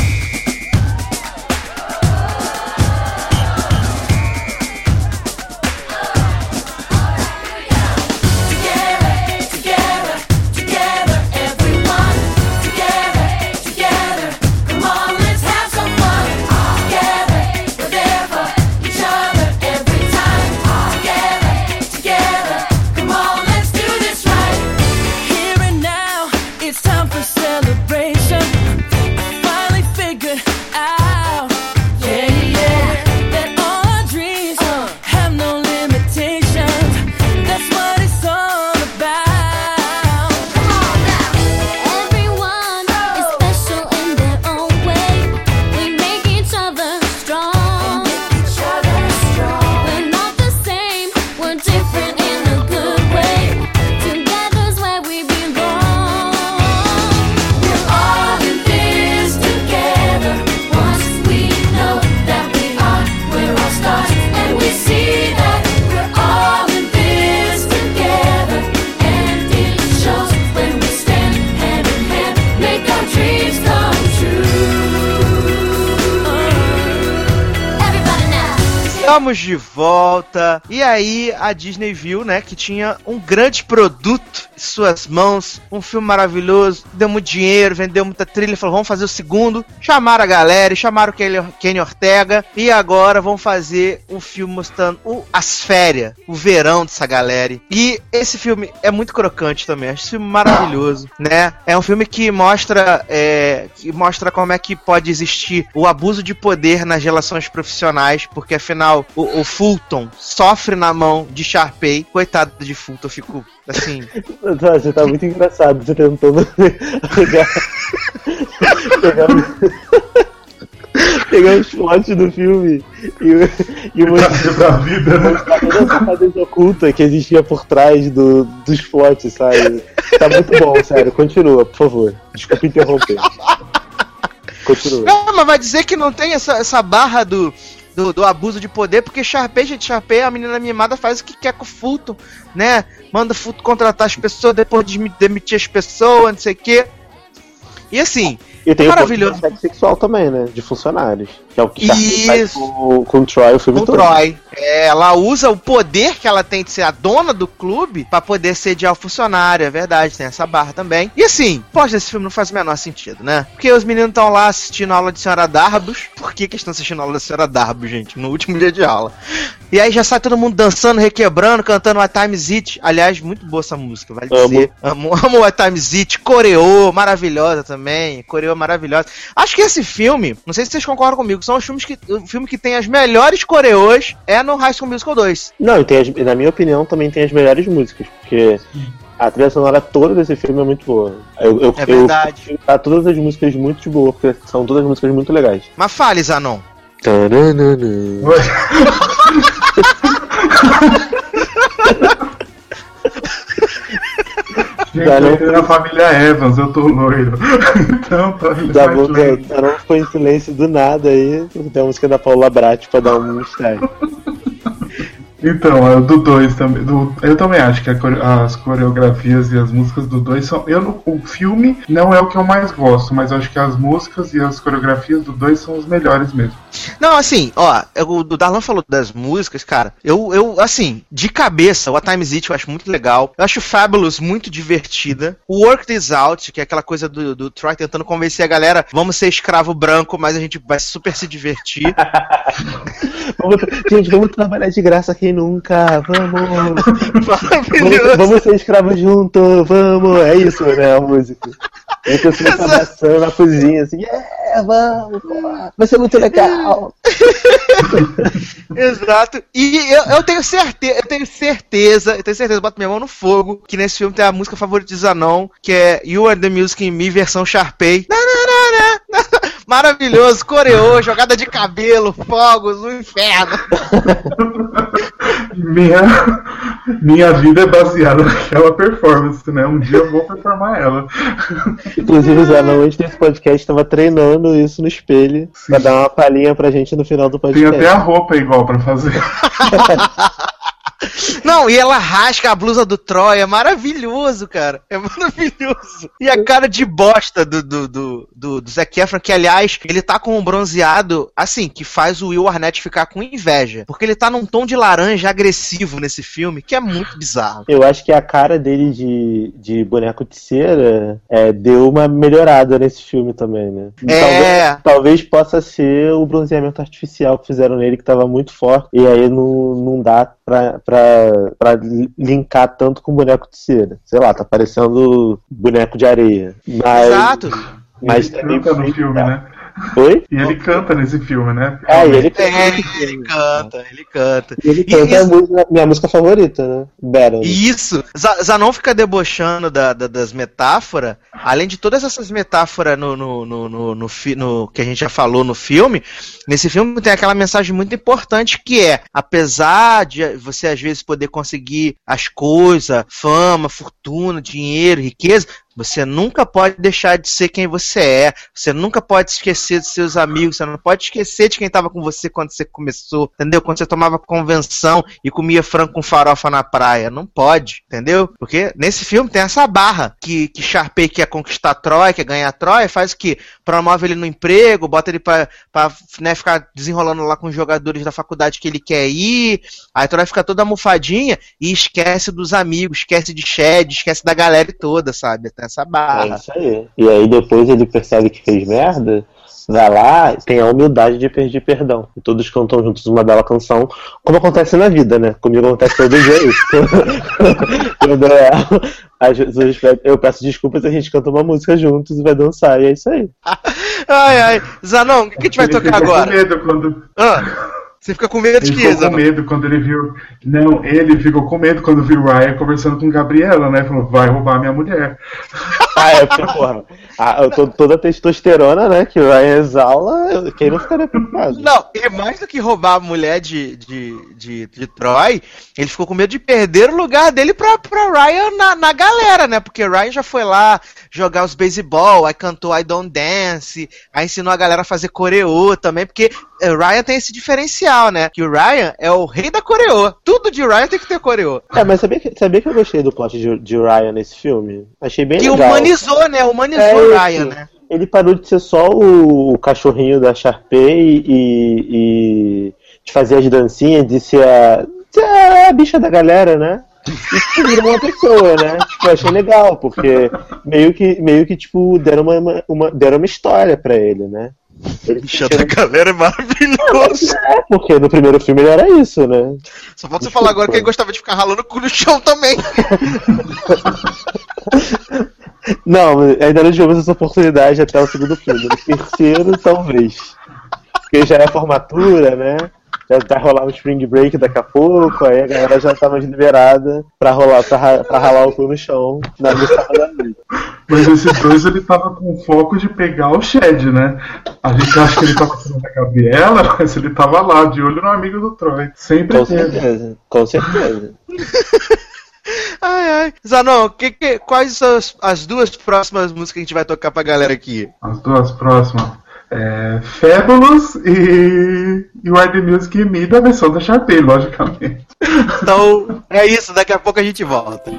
Speaker 3: Estamos de volta. E aí a Disney viu, né, que tinha um grande produto em suas mãos, um filme maravilhoso, deu muito dinheiro, vendeu muita trilha, falou, vamos fazer o segundo. Chamaram a galera, chamaram o Kenny Ortega e agora vão fazer um filme mostrando o- as férias, o verão dessa galera. E esse filme é muito crocante também, acho esse filme maravilhoso, né? É um filme que mostra, é, que mostra como é que pode existir o abuso de poder nas relações profissionais, porque afinal o, o Fulton sofre na mão de Sharpay. Coitado de Fulton, eu fico assim.
Speaker 1: Você tá muito engraçado, você tentando <laughs> pegar. pegar, pegar os plots do filme e, o- e uma
Speaker 2: Trazer pra vida, né?
Speaker 1: toda essa cadeia oculta que existia por trás do, dos plots, sabe? Tá muito bom, sério. Continua, por favor. Desculpa interromper. Continua.
Speaker 3: Não, mas vai dizer que não tem essa, essa barra do, do, do abuso de poder, porque Sharpay, gente, Sharpay, a menina mimada faz o que quer com o Fulton, né? Manda o Fulton contratar as pessoas, depois de demitir as pessoas, não sei o quê. E assim,
Speaker 1: E tem
Speaker 3: Maravilhoso.
Speaker 1: o sexo sexual também, né? De funcionários. Que é o que faz com, com o Troy o filme
Speaker 3: com
Speaker 1: todo.
Speaker 3: Troy. É, ela usa o poder que ela tem de ser a dona do clube pra poder sediar o funcionário, é verdade, tem essa barra também. E assim, pós desse filme não faz o menor sentido, né? Porque os meninos estão lá assistindo a aula de Senhora Darbus. Por que, que estão assistindo a aula da Senhora Darbus, gente? No último dia de aula. E aí já sai todo mundo dançando, requebrando, cantando What Time Is It. Aliás, muito boa essa música, vale
Speaker 1: Amo.
Speaker 3: dizer. Amo, <laughs> amo What Time Is It. Coreô, maravilhosa também. Coreô maravilhosa. Acho que esse filme, não sei se vocês concordam comigo, são os filmes que. O filme que tem as melhores coreôs é no High School Musical 2.
Speaker 1: Não, e tem as- na minha opinião também tem as melhores músicas, porque a trilha sonora toda desse filme é muito boa. Eu, eu,
Speaker 3: É
Speaker 1: eu
Speaker 3: verdade.
Speaker 1: dar todas as músicas muito de boa, porque são todas músicas muito legais.
Speaker 3: Mas fale, Zanon. <laughs>
Speaker 2: Gente, eu a família Evans, eu tô loiro. <laughs> então, tá
Speaker 1: Da
Speaker 2: mais
Speaker 1: boca,
Speaker 2: lento.
Speaker 1: não ficou em silêncio do nada aí. Tem a música da Paula Brat pra dar um mistério.
Speaker 2: Então, a do 2 também. do- eu também acho que a as coreografias e as músicas do 2 são. Eu, não- o filme não é o que eu mais gosto, mas eu acho que as músicas e as coreografias do 2 são os melhores mesmo.
Speaker 3: Não, assim, ó, eu- o Darlan falou das músicas, cara. Eu, eu, assim, de cabeça, o A Time Is It eu acho muito legal. Eu acho Fabulous muito divertida. O Work This Out, que é aquela coisa do, do Troy tentando convencer a galera, vamos ser escravo branco, mas a gente vai super se divertir. <laughs>
Speaker 1: Gente, vamos trabalhar de graça nunca. Vamos. <laughs> Vamos, vamos ser escravos juntos, vamos. É isso, né? A música. E a pessoa tá abraçando na cozinha, assim, é, vamos, porra, vai ser muito legal. <laughs>
Speaker 3: Exato. E eu, eu tenho certeza, eu tenho certeza, eu tenho certeza, boto minha mão no fogo, que nesse filme tem a música favorita de Zanon, que é You Are the Music in Me, versão Sharpay. <laughs> Maravilhoso, coreô, jogada de cabelo, fogos, um inferno.
Speaker 2: Minha, <laughs> minha vida é baseada naquela performance, né? Um dia eu vou performar ela.
Speaker 1: Inclusive, Zé, antes desse podcast, tava treinando isso no espelho pra dar uma palhinha pra gente no final do
Speaker 2: Tem
Speaker 1: podcast.
Speaker 2: até a roupa igual pra fazer. <laughs>
Speaker 3: Não, e ela rasga a blusa do Troy, é maravilhoso, cara. É maravilhoso. E a cara de bosta do, do, do, do, do Zac Efron, que aliás, ele tá com um bronzeado, assim, que faz o Will Arnett ficar com inveja. Porque ele tá num tom de laranja agressivo nesse filme, que é muito bizarro.
Speaker 1: Eu acho que a cara dele de, de boneco de cera é, deu uma melhorada nesse filme também, né?
Speaker 3: É.
Speaker 1: Talvez, talvez possa ser o bronzeamento artificial que fizeram nele, que tava muito forte, e aí não, não dá pra, pra, pra linkar tanto com boneco de cera. Sei lá, tá parecendo boneco de areia. Mas,
Speaker 3: Exato.
Speaker 1: Mas também
Speaker 2: no filme, né?
Speaker 1: Oi?
Speaker 2: E ele canta nesse filme, né?
Speaker 1: É, e ele,
Speaker 3: É, ele canta, ele canta.
Speaker 1: e ele canta a
Speaker 3: isso-
Speaker 1: música- minha música favorita, né? Battle.
Speaker 3: Isso. Zanon fica debochando da- da- das metáforas. Além de todas essas metáforas no, no, no, no, no no- que a gente já falou no filme, nesse filme tem aquela mensagem muito importante que é: apesar de você às vezes poder conseguir as coisas, fama, fortuna, dinheiro, riqueza. Você nunca pode deixar de ser quem você é. Você nunca pode esquecer dos seus amigos. Você não pode esquecer de quem estava com você quando você começou. Entendeu? Quando você tomava convenção e comia frango com farofa na praia. Não pode, entendeu? Porque nesse filme tem essa barra que, que Sharpay quer conquistar Troy, quer ganhar Troy, faz o que? Promove ele no emprego, bota ele pra, pra né, ficar desenrolando lá com os jogadores da faculdade que ele quer ir. Aí Troy fica toda almofadinha e esquece dos amigos, esquece de Shed, esquece da galera toda, sabe? Tem essa
Speaker 1: É
Speaker 3: barra.
Speaker 1: isso aí. E aí depois ele percebe que fez merda, vai lá, tem a humildade de pedir perdão. E todos cantam juntos uma bela canção, como acontece na vida, né? Comigo acontece todo dia isso. <laughs> Quando às vezes eu peço- desculpas e a gente canta uma música juntos e vai dançar, e é isso aí. <laughs>
Speaker 3: Ai, ai. Zanon, o que a gente vai tocar
Speaker 2: ficou com
Speaker 3: agora?
Speaker 2: medo quando.
Speaker 3: Ah, você fica com medo de
Speaker 2: Ele
Speaker 3: que,
Speaker 2: ficou com medo quando ele viu. Não, ele ficou com medo quando viu o Ryan conversando com Gabriela, né? Falou, vai roubar minha mulher. <laughs>
Speaker 1: Ah, é porque, porra, a, eu tô- toda a testosterona, né, que o Ryan exala, quem não ficaria preocupado?
Speaker 3: Não, e mais do que roubar a mulher de, de, de, de Troy, ele ficou com medo de perder o lugar dele pra, pra Ryan na, na galera, né? Porque Ryan já foi lá jogar os beisebol, aí cantou I Don't Dance, aí ensinou a galera a fazer coreô também, porque o Ryan tem esse diferencial, né? Que o Ryan é o rei da coreô. Tudo de Ryan tem que ter coreô.
Speaker 1: É, mas sabia que, sabia que eu gostei do plot de, de Ryan nesse filme? Achei bem
Speaker 3: Que
Speaker 1: legal.
Speaker 3: Humanizou, né? Humanizou
Speaker 1: É
Speaker 3: o. Ryan, né?
Speaker 1: Ele parou de ser só o, cachorrinho da Sharpay e, e de fazer as dancinhas, de ser a, ser a bicha da galera, né? E virou uma pessoa, né? Tipo, eu achei legal, porque meio que, meio que tipo, deram uma- uma, deram uma história pra ele, né? Ele
Speaker 3: Bicha da galera é maravilhoso.
Speaker 1: É, porque no primeiro filme ele era isso, né?
Speaker 3: Só falta você falar agora que ele gostava de ficar ralando o cu no chão também. <laughs>
Speaker 1: Não, ainda não tivemos essa oportunidade até o segundo filme. No terceiro, talvez. Porque já é formatura, né? Vai rolar um spring break daqui a pouco, aí a galera já tá mais liberada pra, rolar, pra, ra- pra ralar o cu no chão na sábado à noite.
Speaker 2: Mas esses dois ele tava com foco de pegar o Shed, né? A gente acha que ele tava fazendo a Gabriela, <laughs> mas ele tava lá, de olho no amigo do Troy. Sempre
Speaker 1: Com
Speaker 2: teve.
Speaker 1: certeza, com certeza. <laughs>
Speaker 3: Ai, ai. Zanon, que, que- quais são as, as duas próximas músicas que a gente vai tocar pra galera aqui?
Speaker 2: As duas próximas. É, Fabulous e, e Why the Music e Me da versão da Sharpay, logicamente.
Speaker 3: Então, é isso. Daqui a pouco a gente volta.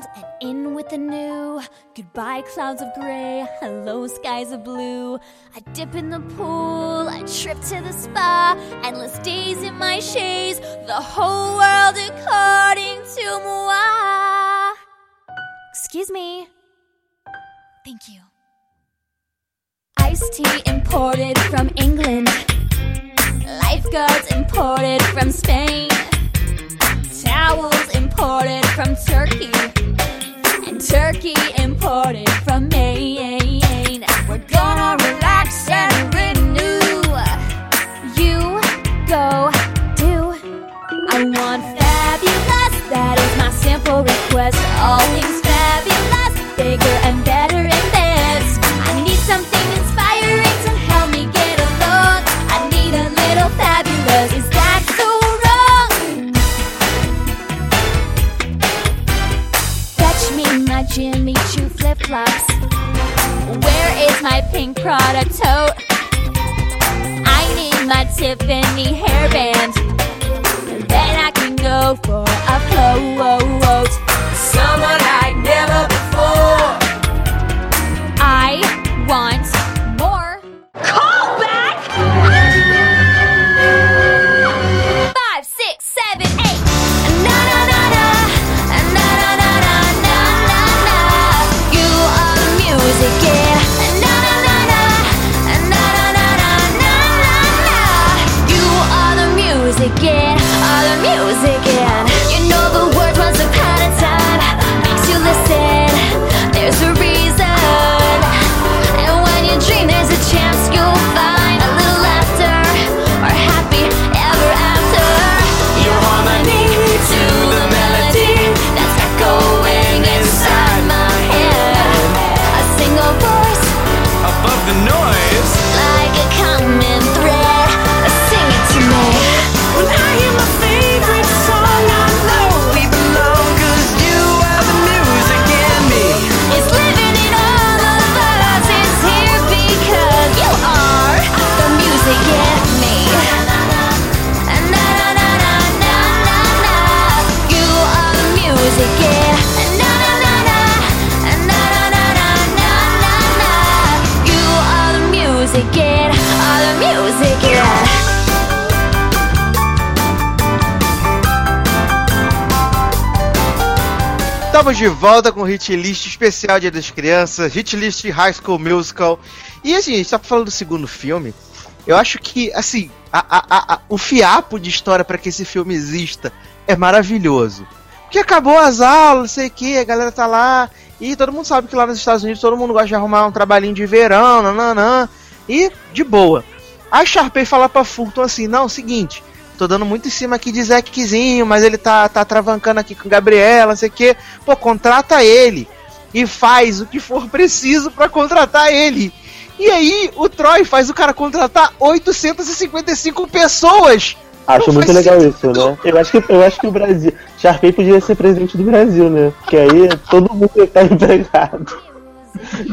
Speaker 4: old and in with the new. Goodbye, clouds of gray. Hello, skies of blue. I dip in the pool. I trip to the spa. Endless days in my shades. The whole world according to moi. Excuse me. Thank you. Iced tea imported from England. Lifeguards imported from Spain. Towels imported from Turkey. And Turkey imported from Maine. We're gonna relax and renew. You go do. I want fabulous. That is my simple request. All things fabulous, bigger and better Flops. Where is my pink Prada tote? I need my Tiffany hairband. Then I can go for a float. Someone like never before. I want
Speaker 3: Estamos de volta com o Hit List especial Dia das Crianças, Hit List High School Musical. E assim, a gente tá falando do segundo filme. Eu acho que, assim, a- a- a- o fiapo de história para que esse filme exista é maravilhoso. Porque acabou as aulas, não sei o que, a galera tá lá. E todo mundo sabe que lá nos Estados Unidos todo mundo gosta de arrumar um trabalhinho de verão, nananã. E de boa. A Sharpay fala pra Fulton assim: não, seguinte, tô dando muito em cima aqui de Zekzinho, mas ele tá, tá travancando aqui com Gabriela, não sei o que. Pô, contrata ele. E faz o que for preciso pra contratar ele. E aí, o Troy faz o cara contratar 855 pessoas.
Speaker 1: Acho muito legal
Speaker 3: sentido.
Speaker 1: isso, né? Eu acho que, eu acho que o Brasil. Sharpay podia ser presidente do Brasil, né? Porque aí todo mundo ia estar <laughs> empregado.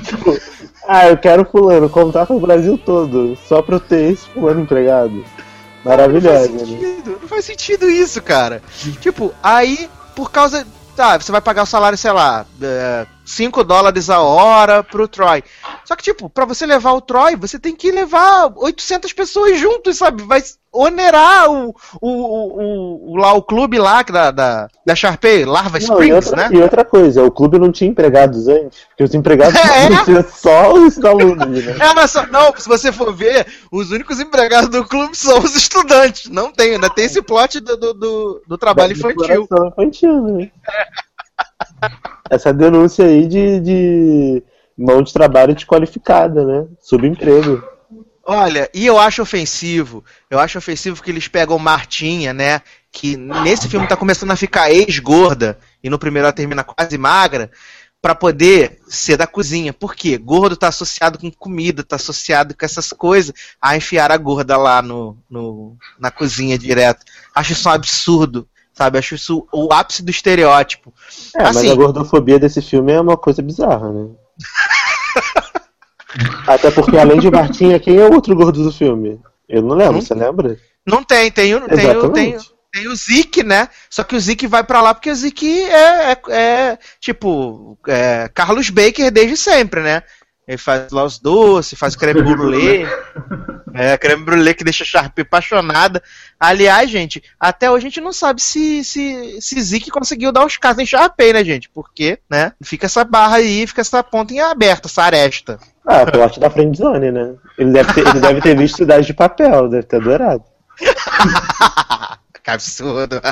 Speaker 1: Tipo, ah, eu quero fulano, contrata o Brasil todo, só pra eu ter esse fulano empregado.
Speaker 3: Não
Speaker 1: Maravilhoso,
Speaker 3: faz
Speaker 1: né?
Speaker 3: sentido, não faz sentido isso, cara. Tipo, aí, por causa. Tá, você vai pagar o salário, sei lá, 5 dólares a hora pro Troy. Só que, tipo, pra você levar o Troy, você tem que levar 800 pessoas juntos, sabe? Vai onerar o, o, o, o- lá o clube lá da, da, da Sharpay, Larva
Speaker 1: Não, e,
Speaker 3: Springs,
Speaker 1: outra,
Speaker 3: né?
Speaker 1: e outra coisa, o clube não tinha empregados antes, porque os empregados <laughs>
Speaker 3: É.
Speaker 1: não tinham só os alunos, né?
Speaker 3: É, mas só- não, se você for ver, os únicos empregados do clube são os estudantes. Não tem, ainda tem esse plot do, do, do, do trabalho
Speaker 1: Da
Speaker 3: infantil.
Speaker 1: infantil, né? <laughs> Essa denúncia aí de, de mão de trabalho desqualificada, né? Subemprego.
Speaker 3: Olha, e eu acho ofensivo. Eu acho ofensivo que eles pegam Martinha, né? Que nesse filme tá começando a ficar ex-gorda e no primeiro ela termina quase magra, pra poder ser da cozinha. Por quê? Gordo tá associado com comida, tá associado com essas coisas. A enfiar a gorda lá no, no- na cozinha direto. Acho isso um absurdo, sabe? Acho isso o ápice do estereótipo.
Speaker 1: É, mas
Speaker 3: Assim.
Speaker 1: a gordofobia desse filme é uma coisa bizarra, né? <laughs> Até porque além de Martinha, quem é o outro gordo do filme? Eu não lembro,
Speaker 3: Não
Speaker 1: você lembra?
Speaker 3: Não tem, tem o, tem, tem,
Speaker 1: Exatamente.
Speaker 3: tem o Zik, né? Só que o Zik vai pra lá porque o Zik é, é, é, tipo é, Carlos Baker desde sempre, né? Ele faz lá os doces, faz creme <laughs> brulee. É, creme brulee que deixa a Sharpie apaixonada. Aliás, gente, até hoje a gente não sabe se, se, se Zik conseguiu dar os casos em Sharpei, né, gente? Porque, né? Fica essa barra aí, fica essa ponta em aberta, essa aresta.
Speaker 1: Ah, plot da friendzone, né? Ele deve, ter, ele deve ter visto Cidade de Papel, deve ter adorado. <laughs>
Speaker 3: Que absurdo. <laughs>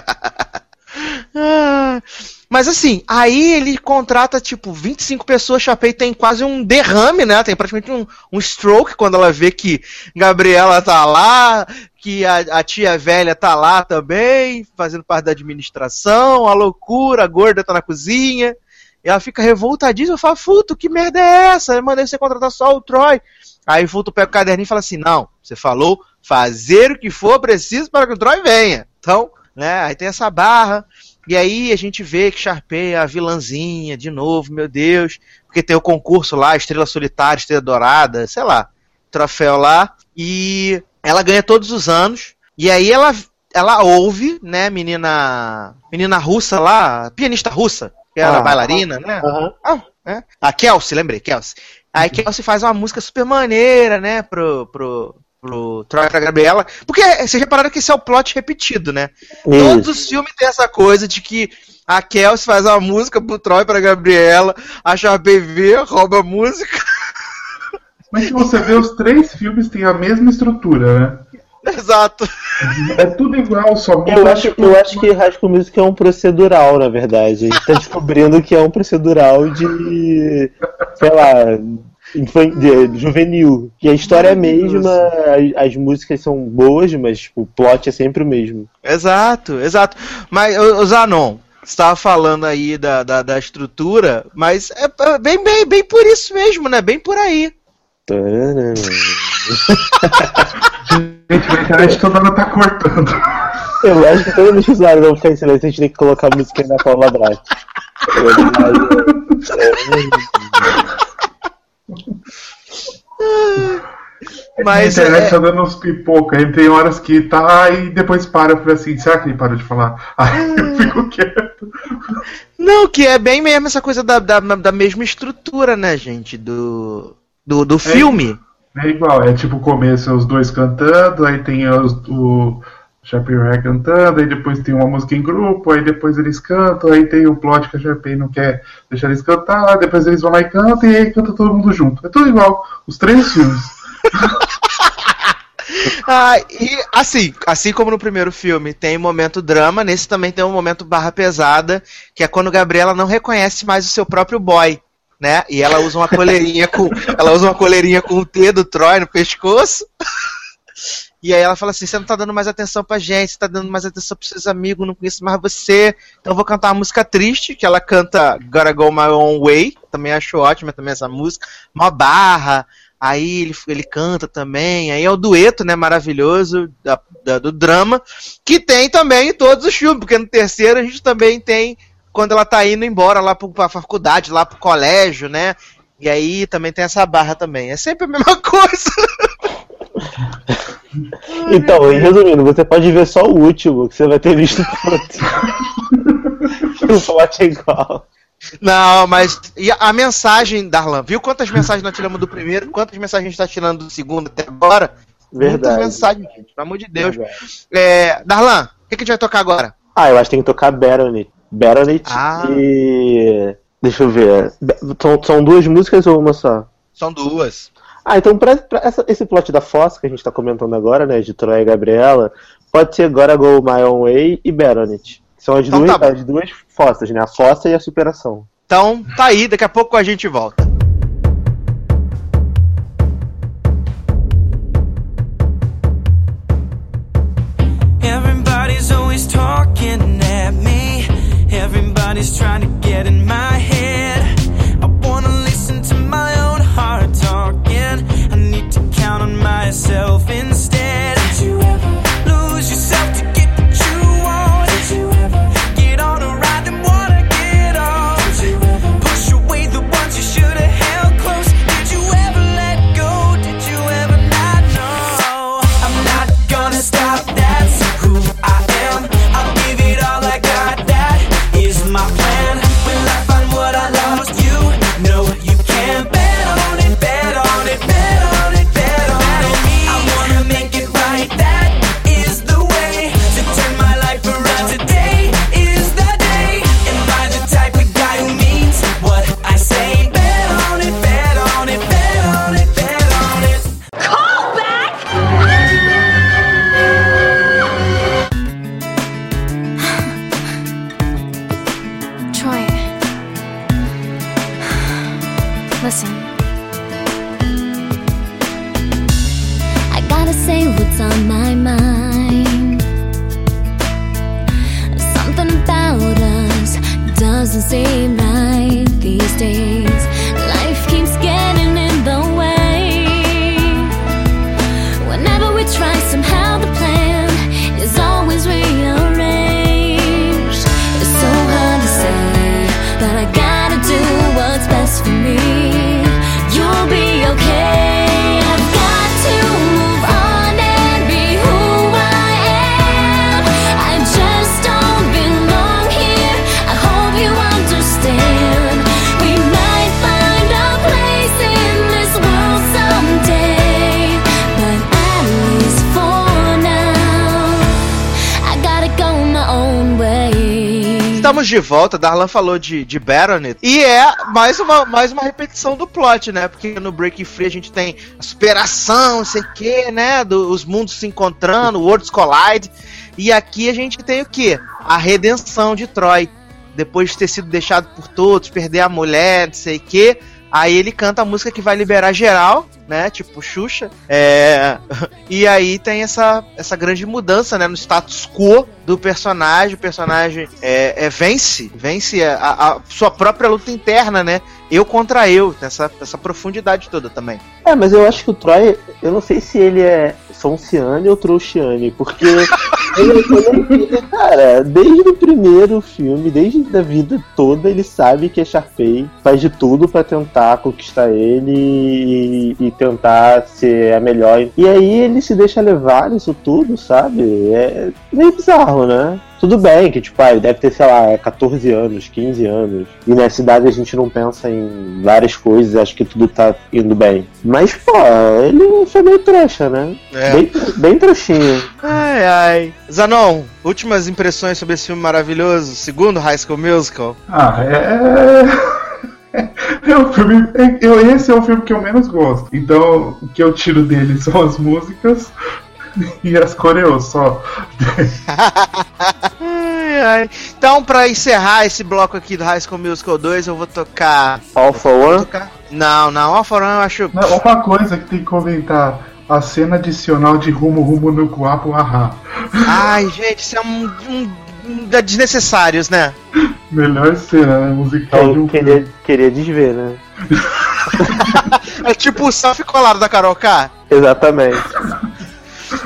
Speaker 3: Ah, Mas assim, aí ele contrata tipo 25 pessoas, Chapei tem quase um derrame, né? Tem praticamente um, um stroke quando ela vê que Gabriela tá lá, que a, a tia velha tá lá também, fazendo parte da administração, a loucura, a gorda tá na cozinha. Ela fica revoltadíssima, fala, Futo, que merda é essa? Eu mandei você contratar só o Troy. Aí Futo pega o caderninho e fala assim, não, você falou fazer o que for preciso para que o Troy venha. Então, né, aí tem essa barra. E aí a gente vê que Sharpay é a vilãzinha, de novo, meu Deus. Porque tem o concurso lá, Estrela Solitária, Estrela Dourada, sei lá, troféu lá. E ela ganha todos os anos. E aí ela, ela ouve, né, menina. Menina russa lá, pianista russa, que era
Speaker 1: Ah.
Speaker 3: bailarina, né?
Speaker 1: Aham.
Speaker 3: Ah, é. A Kelsey, lembrei, Kelsey. Aí Kelsey faz uma música super maneira, né, pro, pro, pro Troy pra Gabriela. Porque vocês repararam que esse é o plot repetido, né? Todos
Speaker 1: Isso.
Speaker 3: os filmes têm essa coisa de que a Kelsey faz uma música pro Troy pra Gabriela, a Sharpay vê, rouba a música. <laughs>
Speaker 2: Mas se você vê, os três filmes têm a mesma estrutura, né?
Speaker 3: Exato.
Speaker 2: É tudo igual, só muda.
Speaker 1: Eu acho, eu acho que High School Music é um procedural, na verdade. A gente tá <laughs> descobrindo que é um procedural de, sei lá, infan- de- juvenil. Que a história é a mesma, as, as músicas são boas, mas tipo, o plot é sempre o mesmo.
Speaker 3: Exato, exato. Mas, ô, Zanon, você estava falando aí da, da, da estrutura, mas é é bem, bem, bem por isso mesmo, né? Bem por aí.
Speaker 2: Gente, na internet toda hora tá cortando.
Speaker 1: Eu acho que toda vez que os usuários vão ficar em silêncio, a gente tem que colocar a música da Paula Brat.
Speaker 3: Mas
Speaker 2: a internet
Speaker 3: é-
Speaker 2: tá dando uns pipoca. Aí tem horas que tá e depois para. Eu falei assim, será que ele parou de falar? Aí eu fico quieto.
Speaker 3: Não, que é bem mesmo essa coisa da, da, da mesma estrutura, né, gente? Do, do, do filme.
Speaker 2: É igual, é tipo o começo, é os dois cantando, aí tem os, o Shapiro cantando, aí depois tem uma música em grupo, aí depois eles cantam, aí tem o plot que a Sharpay não quer deixar eles cantar, depois eles vão lá e cantam, e aí canta todo mundo junto. É tudo igual, os três filmes. <laughs>
Speaker 3: Ah, e assim, assim como no primeiro filme tem momento drama, nesse também tem um momento barra pesada, que é quando Gabriela não reconhece mais o seu próprio boy, né? E ela usa uma coleirinha com, ela usa uma coleirinha com o T do Troy no pescoço. <laughs> E aí ela fala assim: você não tá dando mais atenção pra gente, você tá dando mais atenção pros seus amigos, não conheço mais você. Então eu vou cantar uma música triste, que ela canta Gotta Go My Own Way. Também acho ótima também essa música. Uma barra. Aí ele, ele canta também. Aí é o dueto, né, maravilhoso da- da- do drama. Que tem também em todos os filmes, porque no terceiro a gente também tem quando ela tá indo embora lá pro- pra faculdade, lá pro colégio, né? E aí também tem essa barra também. É sempre a mesma <laughs> coisa.
Speaker 1: Então, em resumindo, você pode ver só o último, que você vai ter visto todos. <laughs> o plot é igual.
Speaker 3: Não, mas e a mensagem, Darlan, viu quantas mensagens nós tiramos do primeiro? Quantas mensagens a gente tá tirando do segundo até agora? Muitas
Speaker 1: Verdade.
Speaker 3: mensagens, gente, pelo amor de Deus. É, Darlan, o que, que a gente vai tocar agora?
Speaker 1: Ah, eu acho que tem que tocar Baronet. Baronet
Speaker 3: Ah.
Speaker 1: e. Deixa eu ver. São, são duas músicas ou uma só?
Speaker 3: São duas.
Speaker 1: Ah, então pra, pra essa- esse plot da Fossa que a gente tá comentando agora, né, de Troia e Gabriela, pode ser Gotta Go My Own Way e Baronet. São as,
Speaker 3: Então
Speaker 1: duas,
Speaker 3: tá
Speaker 1: as duas fossas, né? A fossa e a superação.
Speaker 3: Então, tá aí, daqui a pouco a gente volta.
Speaker 5: Everybody's always talking at me. Everybody's trying to get in myself
Speaker 4: in
Speaker 3: Estamos de volta, Darlan falou de, de Baronet. E é mais uma, mais uma repetição do plot, né? Porque no Breaking Free a gente tem superação, não sei o que, né? Do- os mundos se encontrando, Worlds Collide. E aqui a gente tem o quê? A redenção de Troy. Depois de ter sido deixado por todos, perder a mulher, não sei o que. Aí ele canta a música que vai liberar geral, né? Tipo Xuxa. É... <laughs> E aí tem essa, essa grande mudança, né? No status quo do personagem. O personagem é, é vence, vence a, a sua própria luta interna, né? Eu contra eu, essa, essa profundidade toda também.
Speaker 1: É, mas eu acho que o Troy, eu não sei se ele é Sonciane ou Trouxiane, porque <laughs> ele- cara, desde o primeiro filme, desde a vida toda, ele sabe que a Sharpay faz de tudo pra tentar conquistar ele e, e tentar ser a melhor. E aí ele se deixa levar nisso tudo, sabe? É meio bizarro, né? Tudo bem que, tipo, ah, ele deve ter, sei lá, 14 anos, 15 anos. E nessa idade a gente não pensa em várias coisas, acho que tudo tá indo bem. Mas, pô, ele foi meio trouxa, né?
Speaker 3: É.
Speaker 1: Bem, bem trouxinho.
Speaker 3: Ai, ai. Zanon, últimas impressões sobre esse filme maravilhoso, segundo High School Musical.
Speaker 2: Ah, é. É o filme. é- Eu, esse é o filme que eu menos gosto. Então, o que eu tiro dele são as músicas <laughs> e as coreos só.
Speaker 3: Ai, ai. Então, pra encerrar esse bloco aqui do High School Musical 2, eu vou tocar.
Speaker 1: All for
Speaker 3: Vou
Speaker 1: One.
Speaker 3: tocar... Não, não, All for One eu acho.
Speaker 2: Não, Uma coisa que tem que comentar: a cena adicional de Rumo Rumo no Guapo Ahá.
Speaker 3: Ai, gente, isso é um. um, um da desnecessários, né?
Speaker 2: Melhor cena né, musical de
Speaker 1: Eu
Speaker 2: um
Speaker 1: queria,
Speaker 2: filme.
Speaker 1: queria desver, né? <laughs>
Speaker 3: É tipo o selfie colado da Carol K.
Speaker 1: Exatamente.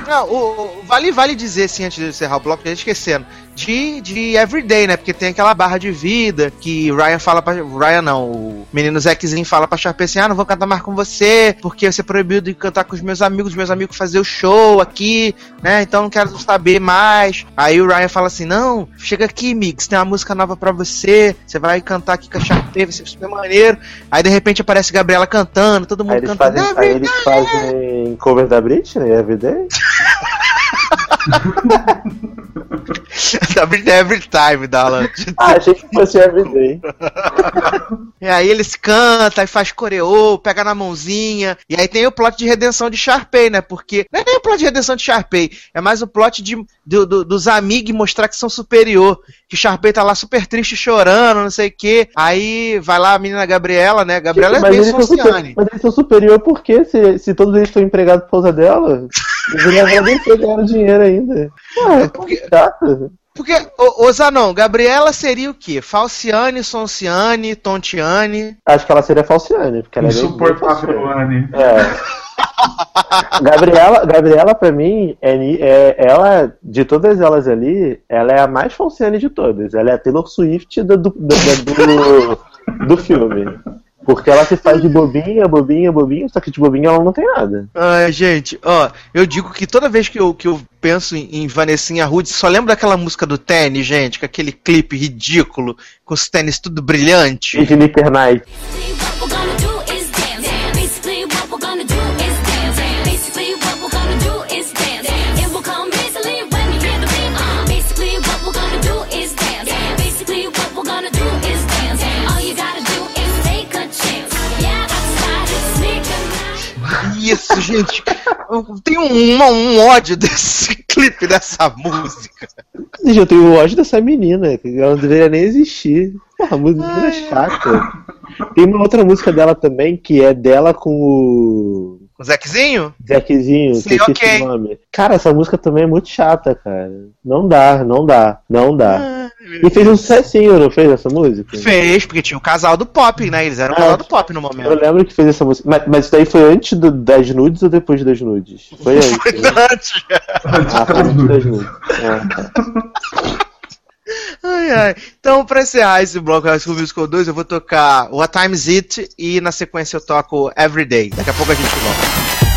Speaker 3: Não, o, o- vale, vale dizer, assim, antes de encerrar o bloco, já esquecendo. De, de Everyday, né? Porque tem aquela barra de vida que Ryan fala pra. Ryan não, o menino Zackzinho fala pra Sharpay assim: ah, não vou cantar mais com você, porque você é proibido de cantar com os meus amigos, os meus amigos fazer o show aqui, né? Então não quero saber mais. Aí o Ryan fala assim: não, chega aqui, Mix, tem uma música nova pra você, você vai cantar aqui com a Sharpay, vai ser super maneiro. Aí de repente aparece Gabriela cantando, todo mundo
Speaker 1: Aí eles,
Speaker 3: cantando.
Speaker 1: fazem, aí eles fazem cover da Britney, Everyday? <laughs> <laughs>
Speaker 3: Every, every time, Dala.
Speaker 1: Ah, achei que fosse Everyday.
Speaker 3: E aí eles cantam, aí faz coreô, pega na mãozinha. E aí tem o plot de redenção de Sharpay, né? Porque não é nem o plot de redenção de Sharpay, é mais o plot de, do- do- dos amigos mostrar que são superior. Que Sharpay tá lá super triste, chorando, não sei o quê. Aí vai lá a menina Gabriela, né? Gabriela é
Speaker 1: mas,
Speaker 3: bem
Speaker 1: eles
Speaker 3: Sonciane.
Speaker 1: mas eles são superior por quê? Se, se todos eles estão empregados por causa dela, deveria agradecer ganhando dinheiro ainda. Ah, é tão
Speaker 3: porque-
Speaker 1: chato.
Speaker 3: Porque, ô, ô Zanon, Gabriela seria o quê? Falciane, Sonciane, Tontiane.
Speaker 1: Acho que ela seria Falciane, porque ela é
Speaker 2: Insuportável. Anne.
Speaker 1: É. <laughs> Gabriela, Gabriela pra mim, é, é- ela, de todas elas ali, ela é a mais Falciane de todas. Ela é a Taylor Swift do, do, do, do, do filme. Porque ela se faz de bobinha, bobinha, bobinha, só que de bobinha ela não tem nada.
Speaker 3: Ai, gente, ó, eu digo que toda vez que eu, que eu penso em, em Vanessinha Rude, só lembro daquela música do tênis, gente, com aquele clipe ridículo, com os tênis tudo brilhante.
Speaker 1: E de Night.
Speaker 3: Isso, gente, eu tenho um, um ódio desse <laughs> clipe, dessa música.
Speaker 1: Gente, eu tenho ódio dessa menina, que ela não deveria nem existir. Porra, a música é chata. Tem uma outra música dela também, que é dela com o
Speaker 3: O Zequezinho?
Speaker 1: Zequezinho,
Speaker 3: Sim,
Speaker 1: que eu esqueci
Speaker 3: ok.
Speaker 1: o nome. Cara, essa música também é muito chata, cara. Não dá, não dá, não dá. E fez um sucessinho, não fez essa música?
Speaker 3: Fez, porque tinha o casal do pop, né? Eles eram o
Speaker 1: Ah,
Speaker 3: casal do pop no
Speaker 1: Eu
Speaker 3: momento.
Speaker 1: lembro que fez essa música. Mas, mas isso daí foi antes do- das nudes ou depois das nudes? Foi <laughs> antes.
Speaker 3: Foi
Speaker 1: né?
Speaker 3: antes.
Speaker 1: Ah, foi antes das nudes. É. <laughs>
Speaker 3: Ai, ai. Então, pra encerrar esse bloco High School Musical 2, eu vou tocar What Time Is It e na sequência eu toco Everyday. Daqui a pouco a gente volta.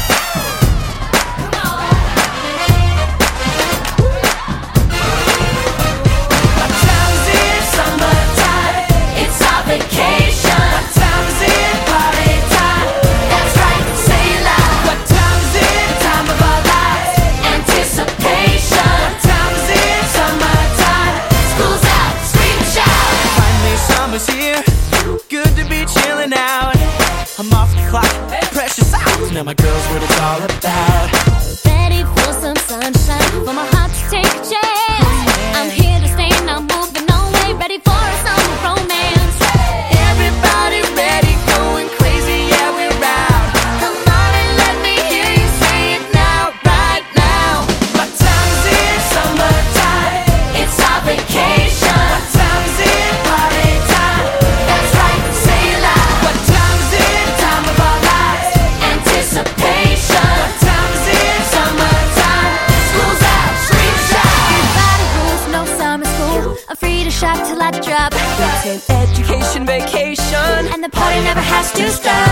Speaker 5: just too style.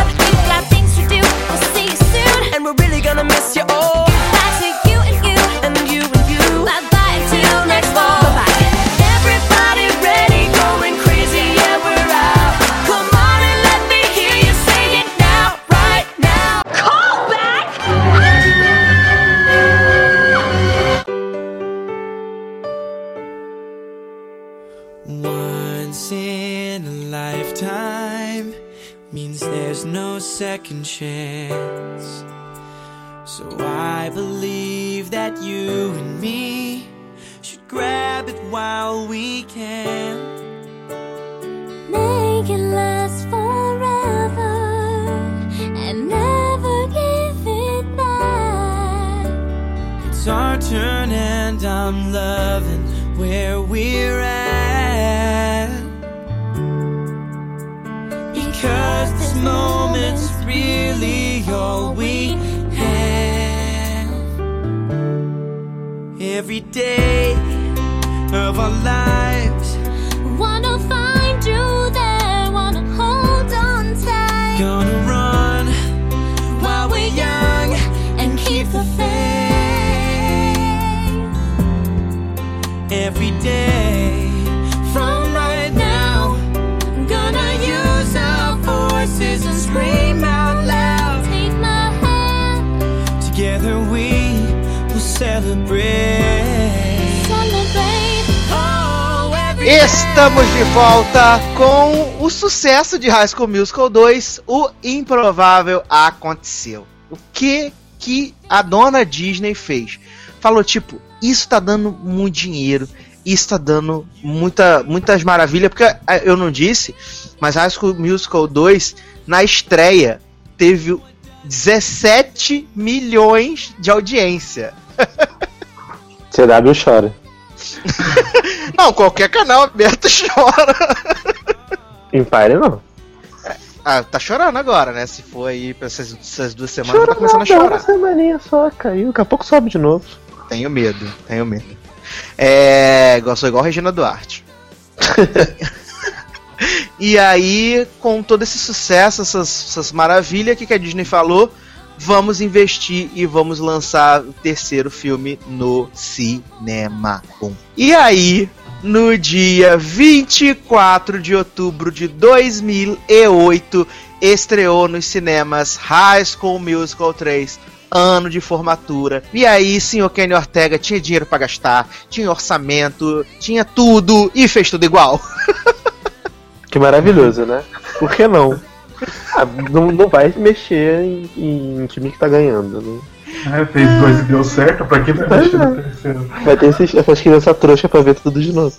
Speaker 5: I'm loving where we're at. Because this moment's really all we have. Every day of our lives.
Speaker 3: Estamos de volta com o sucesso de High School Musical 2, O Improvável Aconteceu. O que que a dona Disney fez? Falou tipo, isso tá dando muito dinheiro, isso tá dando muita, muitas maravilhas, porque eh, eu não disse, mas High School Musical 2, na estreia, teve 17 milhões de audiência. <laughs>
Speaker 1: CW chora. <laughs>
Speaker 3: Não, qualquer canal aberto chora. <laughs>
Speaker 1: Empire não.
Speaker 3: Ah, tá chorando agora, né? Se for aí pra essas, essas duas semanas, tá começando a chorar.
Speaker 1: Uma semaninha só, caiu. Daqui a pouco sobe de novo.
Speaker 3: Tenho medo, tenho medo. É. Sou igual Regina Duarte. e aí, com todo esse sucesso, essas, essas maravilhas, o que, que a Disney falou? Vamos investir e vamos lançar o terceiro filme no cinema. E aí, no dia 24 de outubro de 2008, estreou nos cinemas High School Musical 3, ano de formatura. E aí, senhor Kenny Ortega tinha dinheiro pra gastar, tinha orçamento, tinha tudo e fez tudo igual. <laughs>
Speaker 1: Que maravilhoso, né? Por que não? Ah, não, não vai mexer em, em time que tá ganhando. Né?
Speaker 2: É, fez dois e deu certo, pra que vai mexer no terceiro?
Speaker 1: Vai ter esses, essas crianças trouxas pra ver tudo de novo.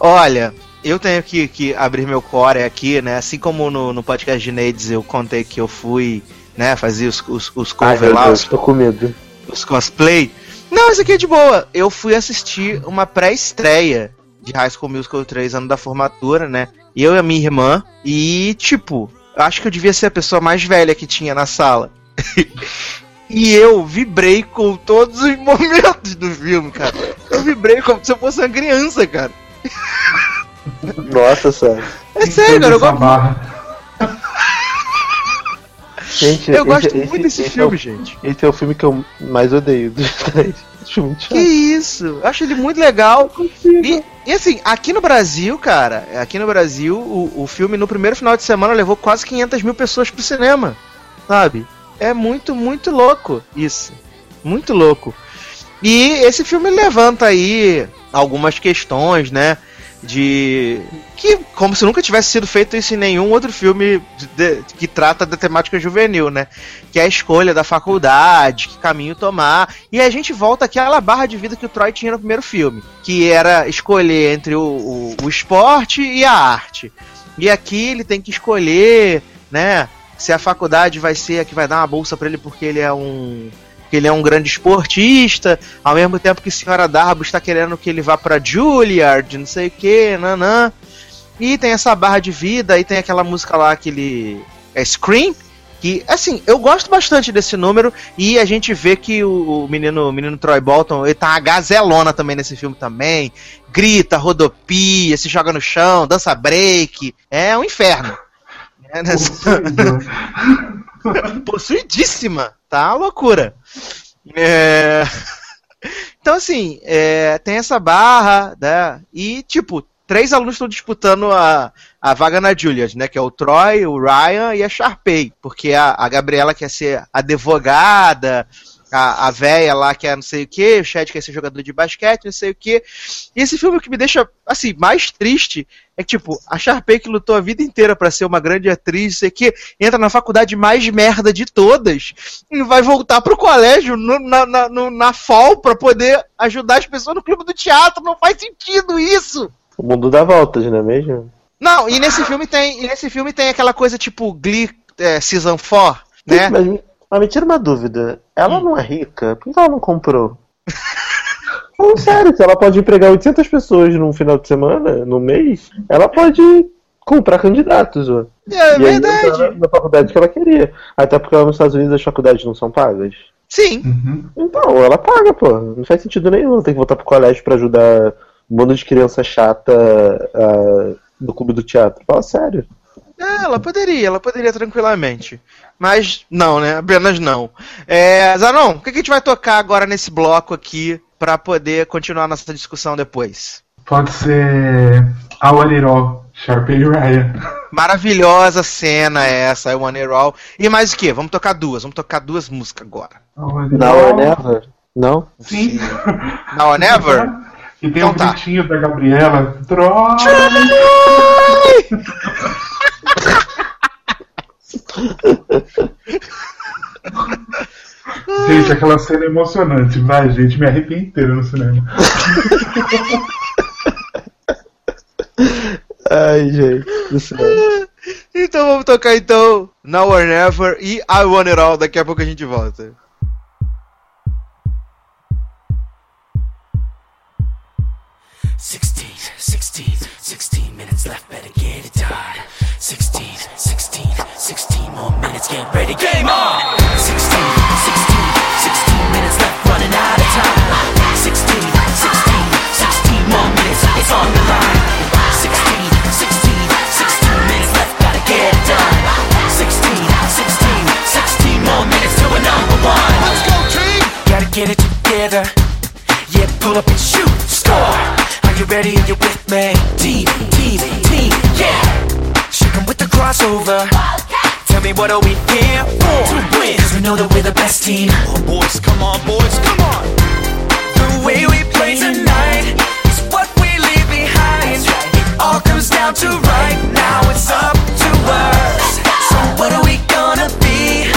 Speaker 3: Olha, eu tenho que, que abrir meu core aqui, né? Assim como no, no podcast de Nades eu contei que eu fui, né, fazer os, os, os cover lá,
Speaker 1: Deus,
Speaker 3: os,
Speaker 1: tô com medo.
Speaker 3: os cosplay. Não, isso aqui é de boa. Eu fui assistir uma pré-estreia de High School Musical 3, ano da formatura, né? Eu e a minha irmã. E, tipo, acho que eu devia ser a pessoa mais velha que tinha na sala. e eu vibrei com todos os <laughs> momentos do filme, cara. Eu vibrei como se eu fosse uma criança, cara.
Speaker 1: Nossa, sério.
Speaker 3: É sério, cara. Eu gosto.
Speaker 1: Gente,
Speaker 3: eu
Speaker 1: esse-
Speaker 3: gosto
Speaker 1: esse-
Speaker 3: muito desse
Speaker 1: esse
Speaker 3: filme,
Speaker 1: É
Speaker 3: gente.
Speaker 1: o, esse é o filme que eu mais odeio dos <laughs> três.
Speaker 3: Que isso? Eu acho ele muito legal. E, e assim, aqui no Brasil, cara, aqui no Brasil, o, o filme no primeiro final de semana levou quase 500 mil pessoas pro cinema, sabe? É muito, muito louco isso. Muito louco. E esse filme levanta aí algumas questões, né? De. Que, como se nunca tivesse sido feito isso em nenhum outro filme de- que trata da temática juvenil, né? Que é a escolha da faculdade, que caminho tomar. E a gente volta àquela barra de vida que o Troy tinha no primeiro filme, que era escolher entre o, o, o esporte e a arte. E aqui ele tem que escolher, né? Se a faculdade vai ser a que vai dar uma bolsa pra ele porque ele é um que ele é um grande esportista, ao mesmo tempo que a senhora Darbo está querendo que ele vá pra Juilliard, não sei o que, nanã. E tem essa barra de vida, e tem aquela música lá, aquele. É Scream, que, assim, eu gosto bastante desse número, e a gente vê que o, o menino, o menino Troy Bolton, ele tá gazelona também nesse filme também. Grita, rodopia, se joga no chão, dança break. É um inferno. <laughs> É, nessa- <laughs> possuidíssima, tá? Loucura. É... <laughs> Então, assim, é, tem essa barra, né? E, tipo, três alunos estão disputando a, a vaga na Juilliard, né? Que é o Troy, o Ryan e a Sharpay. Porque a, a Gabriela quer ser advogada, a, a véia lá quer não sei o que, o Chad quer ser jogador de basquete, não sei o que. E esse filme que me deixa, assim, mais triste é que, tipo, a Sharpay que lutou a vida inteira pra ser uma grande atriz, não sei o que, entra na faculdade mais merda de todas e vai voltar pro colégio no- na, na, no- na fall pra poder ajudar as pessoas no clube do teatro. Não faz sentido isso!
Speaker 1: O mundo dá voltas, não é mesmo?
Speaker 3: Não, e nesse filme tem, e nesse filme tem aquela coisa tipo Glee é, Season 4, né?
Speaker 1: Mas, mas me tira uma dúvida. Ela não é rica? Por que ela não comprou? <laughs> Não, sério, se ela pode empregar 800 pessoas num final de semana, no mês, ela pode comprar candidatos, ó.
Speaker 3: É
Speaker 1: E aí
Speaker 3: verdade.
Speaker 1: na, na faculdade que ela queria. Até porque lá nos Estados Unidos as faculdades não são pagas.
Speaker 3: Sim.
Speaker 2: Uhum.
Speaker 1: Então, ela paga, pô. Não faz sentido nenhum. Tem que voltar pro colégio pra ajudar um bando de criança chata ah, do clube do teatro. Fala sério.
Speaker 3: É, ela poderia, ela poderia tranquilamente. Mas não, né? Apenas não. É, Zanon, o que, a gente vai tocar agora nesse bloco aqui pra poder continuar nossa discussão depois?
Speaker 2: Pode ser a One All, Sharpay e Ryan.
Speaker 3: Maravilhosa cena essa, I Want It All. E mais o que? Vamos tocar duas, vamos tocar duas músicas agora.
Speaker 2: A One
Speaker 1: Now or never? Não?
Speaker 2: Sim.
Speaker 3: Now or Never? <laughs>
Speaker 2: E tem
Speaker 3: Então
Speaker 2: um
Speaker 3: tá.
Speaker 2: gritinho da Gabriela. Troy! <laughs> <laughs> Gente, aquela cena é emocionante. Vai, gente, me arrepio inteiro no cinema. <laughs>
Speaker 1: Ai, gente. do céu. <laughs>
Speaker 3: Então vamos tocar então Now or Never e I Want It All. Daqui a pouco a gente volta.
Speaker 5: Sixteen, sixteen, sixteen minutes left, better get it done. Sixteen minutes, get ready, game on! Sixteen, sixteen, sixteen minutes left, running out of time. Sixteen, sixteen, sixteen more minutes, it's on the line. Sixteen, sixteen, sixteen minutes left, gotta get it done. Sixteen, sixteen, sixteen more minutes to a number one. Let's go, team! Gotta get it together. Yeah, pull up and shoot, score. Are you ready? Are you with me? Team, team, team, yeah. Shoot 'em with the crossover. Tell me what are we here for? To win, cause we know that we're the best team. Oh, boys, come on, boys, come on. The way we play tonight is what we leave behind. It all comes down to right now, it's up to us. So what are we gonna be?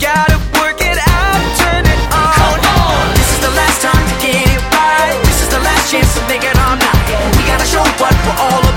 Speaker 5: Gotta work it out, turn it on. Come on. This is the last time to get it right. This is the last chance to make it. We gotta show what we're all about.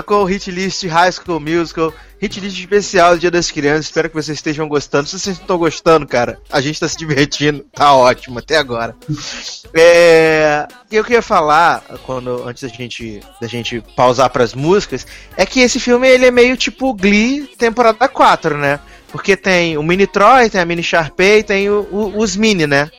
Speaker 3: Com o Hit List High School Musical, Hit List especial do Dia das Crianças. Espero que vocês estejam gostando. Se vocês não estão gostando, cara, a gente tá se divertindo. Tá ótimo até agora. <laughs> É, eu queria falar, quando antes da gente, da gente pausar pras músicas, é que esse filme ele é meio tipo Glee temporada 4, né? Porque tem o Mini Troy, tem a Mini Sharpay, tem o- o- os Mini, né?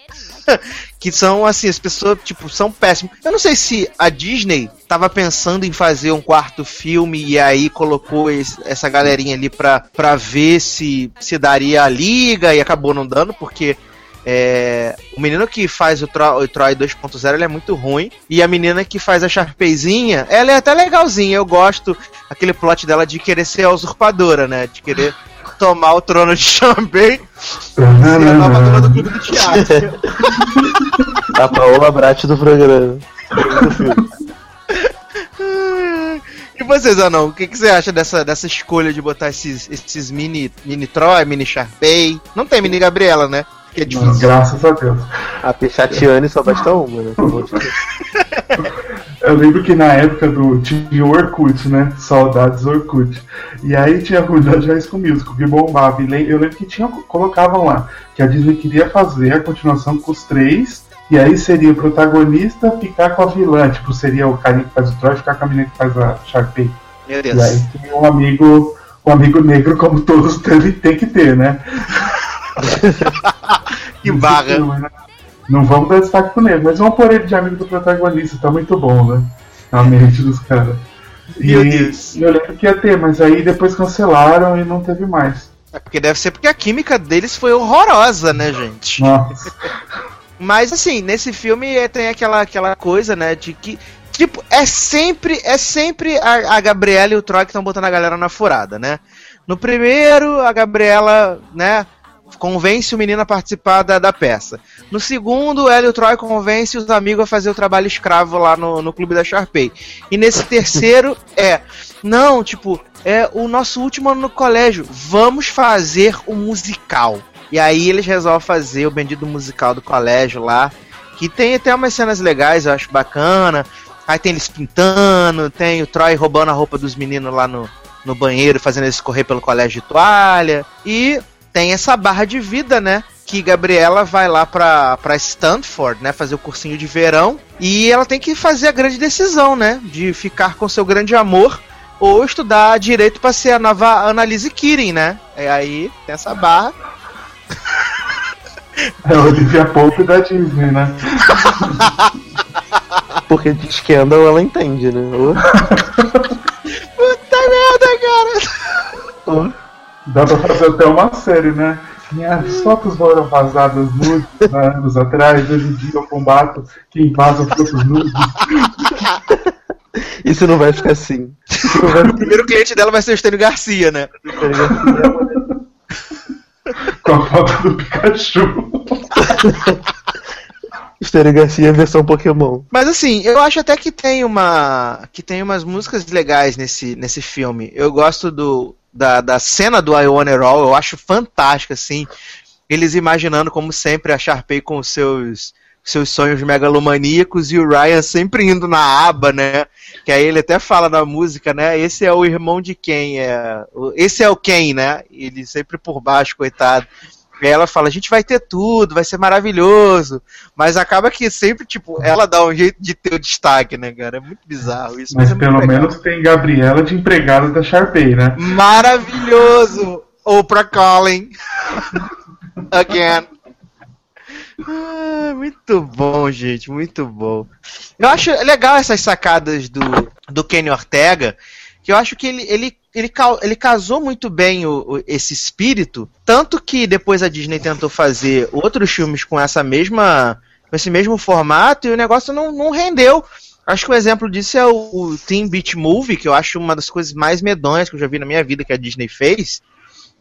Speaker 3: <laughs> que são assim, as pessoas, tipo, são péssimas. Eu não sei se a Disney tava pensando em fazer um quarto filme e aí colocou esse- essa galerinha ali pra, pra ver se, se daria a liga e acabou não dando, porque é, o menino que faz o, Tro- o Troy 2.0 ele é muito ruim. E a menina que faz a Sharpayzinha, ela é até legalzinha. Eu gosto aquele plot dela de querer ser a usurpadora, né? De querer tomar o trono de <laughs> Sharpay e a nova dona do clube do teatro.
Speaker 1: A Paola Brat do programa. Do filme.
Speaker 3: E vocês, Anão, o que, que você acha dessa, dessa escolha de botar esses, esses mini, mini Troy, mini Sharpay? Não tem mini Gabriela, né? que é difícil.
Speaker 2: Graças a Deus.
Speaker 1: A Pechatiane só basta uma, né? <laughs>
Speaker 2: Eu lembro que na época do tinha o Orkut, né? Saudades Orkut. E aí tinha a Ruda de High School Musical, que bombava. E eu lembro que tinha, colocavam lá que a Disney queria fazer a continuação com os três. E aí seria o protagonista ficar com a vilã. Tipo, seria o carinha que faz o Troy ficar com a menina que faz a Sharpay.
Speaker 3: Meu
Speaker 2: E
Speaker 3: Deus.
Speaker 2: aí tem um amigo, um amigo negro como todos <laughs> tem, tem que ter, né? <laughs>
Speaker 3: Que barra.
Speaker 2: filme, né? Não vamos dar destaque pro negro, mas vamos pôr ele de amigo do protagonista, tá muito bom, né? Na mente dos caras. E
Speaker 3: Meu Deus.
Speaker 2: eu lembro que ia ter, mas aí depois cancelaram e não teve mais.
Speaker 3: É porque deve ser porque a química deles foi horrorosa, né, gente?
Speaker 2: Nossa. <laughs>
Speaker 3: Mas assim, nesse filme é, tem aquela, aquela coisa, né, de que. Tipo, é sempre, é sempre a, a Gabriela e o Troy que estão botando a galera na furada, né? No primeiro, a Gabriela, né, convence o menino a participar da, da peça. No segundo, ela e o Troy convence os amigos a fazer o trabalho escravo lá no, no clube da Sharpay. E nesse terceiro, <laughs> é. Não, tipo, é o nosso último ano no colégio. Vamos fazer o musical. E aí eles resolvem fazer o bendito musical do colégio lá. Que tem até umas cenas legais, eu acho bacana. Aí tem eles pintando, tem o Troy roubando a roupa dos meninos lá no, no banheiro, fazendo eles correr pelo colégio de toalha. E tem essa barra de vida, né? Que Gabriela vai lá pra, pra Stanford, né? Fazer o cursinho de verão. E ela tem que fazer a grande decisão, né? De ficar com seu grande amor ou estudar direito pra ser a nova Annalise Kirin, né? E aí tem essa barra. <laughs>
Speaker 2: É o Olivia Pope da Disney, né? <laughs>
Speaker 1: Porque de Scandal ela entende, né? <laughs>
Speaker 3: Puta merda, cara!
Speaker 2: Dá pra fazer até uma série, né? Minhas fotos foram vazadas nudes há anos atrás, hoje em dia eu combato quem vaza fotos nudes.
Speaker 1: Isso não vai ficar assim. Vai
Speaker 3: O primeiro cliente dela vai ser o Estênio Garcia, né?
Speaker 1: ficar assim.
Speaker 2: Com a foto do Pikachu. <laughs>
Speaker 1: Estéreo Garcia versão Pokémon.
Speaker 3: Mas assim, eu acho até que tem uma. que tem umas músicas legais nesse, nesse filme. Eu gosto do. Da, da cena do I Want It All, eu acho fantástica, assim. Eles imaginando, como sempre, a Sharpay com os seus, seus sonhos megalomaníacos e o Ryan sempre indo na aba, né? Que aí ele até fala na música, né? Esse é o irmão de quem? É, esse é o quem, né? Ele sempre por baixo, coitado. E aí ela fala, a gente vai ter tudo, vai ser maravilhoso. Mas acaba que sempre, tipo, ela dá um jeito de ter o destaque, né, cara? É muito bizarro isso.
Speaker 2: Mas
Speaker 3: é muito
Speaker 2: pelo menos tem Gabriela de empregada da Sharpay, né?
Speaker 3: Maravilhoso! Oprah Colin. <laughs> Again. Ah, muito bom, gente, muito bom. Eu acho legal essas sacadas do, do Kenny Ortega, que eu acho que ele, ele, ele, ele casou muito bem o, o- esse espírito, tanto que depois a Disney tentou fazer outros filmes com essa mesma com esse mesmo formato e o negócio não, não rendeu. Acho que um exemplo disso é o, o Teen Beach Movie, que eu acho uma das coisas mais medonhas que eu já vi na minha vida que a Disney fez.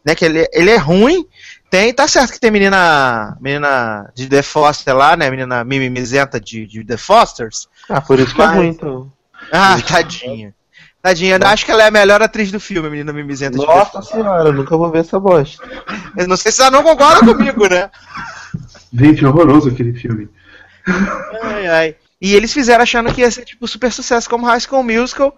Speaker 3: Né, que ele, ele é ruim, tem, tá certo que tem menina menina de The Foster lá, né, menina mimimizenta de, de The Fosters.
Speaker 1: Ah, por isso que é
Speaker 3: Mas-
Speaker 1: ruim, então.
Speaker 3: Ah, <laughs> tadinha. Tadinha, eu acho que ela é a melhor atriz do filme, a menina mimizenta de The
Speaker 1: Nossa senhora, eu nunca vou ver essa bosta.
Speaker 3: Eu não sei se ela não concorda comigo, né?
Speaker 2: Gente, horroroso aquele filme.
Speaker 3: Ai, ai. E eles fizeram achando que ia ser tipo super sucesso como High School Musical.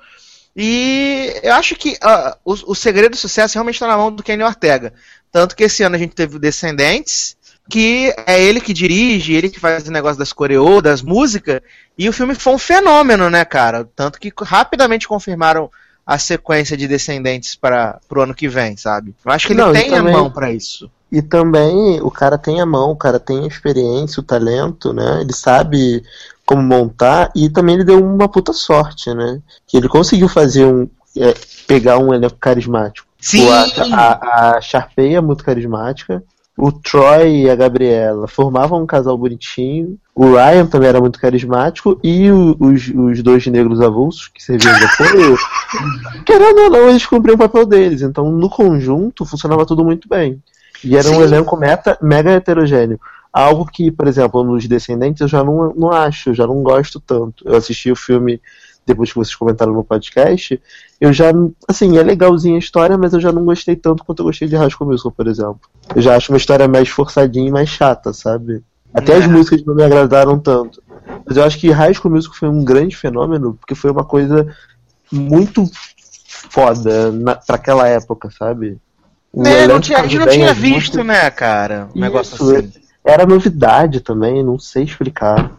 Speaker 3: E eu acho que ah, o, o segredo do sucesso realmente está na mão do Kenny Ortega. Tanto que esse ano a gente teve o Descendentes, que é ele que dirige, ele que faz o negócio das coreô, das músicas, e o filme foi um fenômeno, né, cara? Tanto que rapidamente confirmaram a sequência de Descendentes para o ano que vem, sabe? Eu acho que ele
Speaker 1: Não,
Speaker 3: tem a
Speaker 1: também-
Speaker 3: mão para isso.
Speaker 1: E também o cara tem a mão, o cara tem a experiência, o talento, né? Ele sabe como montar e também ele deu uma puta sorte, né? Que ele conseguiu fazer um. é, pegar um elenco carismático.
Speaker 3: Sim!
Speaker 1: O- A, a, a é muito carismática. O Troy e a Gabriela formavam um casal bonitinho. O Ryan também era muito carismático. E o- os, os dois negros avulsos, que serviam de apoio, <laughs> querendo ou não, eles cumpriam o papel deles. Então, no conjunto, funcionava tudo muito bem. E era um
Speaker 3: Sim.
Speaker 1: elenco meta, mega heterogêneo. Algo que, por exemplo, nos Descendentes eu já não, não acho, eu já não gosto tanto. Eu assisti o filme depois que vocês comentaram no podcast, eu já, assim, é legalzinha a história, mas eu já não gostei tanto quanto eu gostei de High School Musical, por exemplo. Eu já acho uma história mais forçadinha e mais chata, sabe? Até as
Speaker 3: É.
Speaker 1: músicas não me agradaram tanto. Mas eu acho que High School Musical foi um grande fenômeno, porque foi uma coisa muito foda na, pra aquela época, sabe? O
Speaker 3: Né, não tinha, a gente não tinha
Speaker 1: é muito-
Speaker 3: visto, né, cara? Um negócio
Speaker 1: Isso,
Speaker 3: assim.
Speaker 1: Era novidade também, não sei explicar.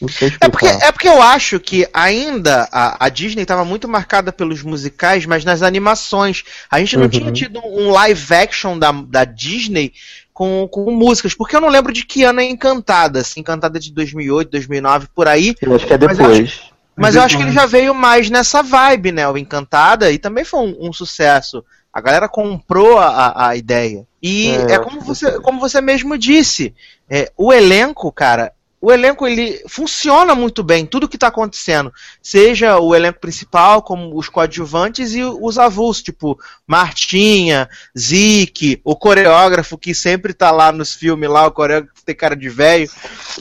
Speaker 1: Não sei
Speaker 3: É porque,
Speaker 1: explicar.
Speaker 3: é porque eu acho que ainda a, a Disney estava muito marcada pelos musicais, mas nas animações. A gente não
Speaker 1: Uhum.
Speaker 3: tinha tido um live action da, da Disney com, com músicas. Porque eu não lembro de que ano é Encantada. Se Encantada de 2008, 2009, por aí.
Speaker 1: Eu acho que é
Speaker 3: Mas eu
Speaker 1: depois.
Speaker 3: Mas eu acho que ele já veio mais nessa vibe, né? O Encantada, e também foi um, um sucesso. A galera comprou a, a- a ideia. E
Speaker 1: É,
Speaker 3: é, como, você, como você mesmo disse, é, o elenco, cara, o elenco ele funciona muito bem, tudo que tá acontecendo. Seja o elenco principal, como os coadjuvantes e os avulsos, tipo Martinha, Zeke, o coreógrafo que sempre tá lá nos filmes lá, o coreógrafo tem cara de velho,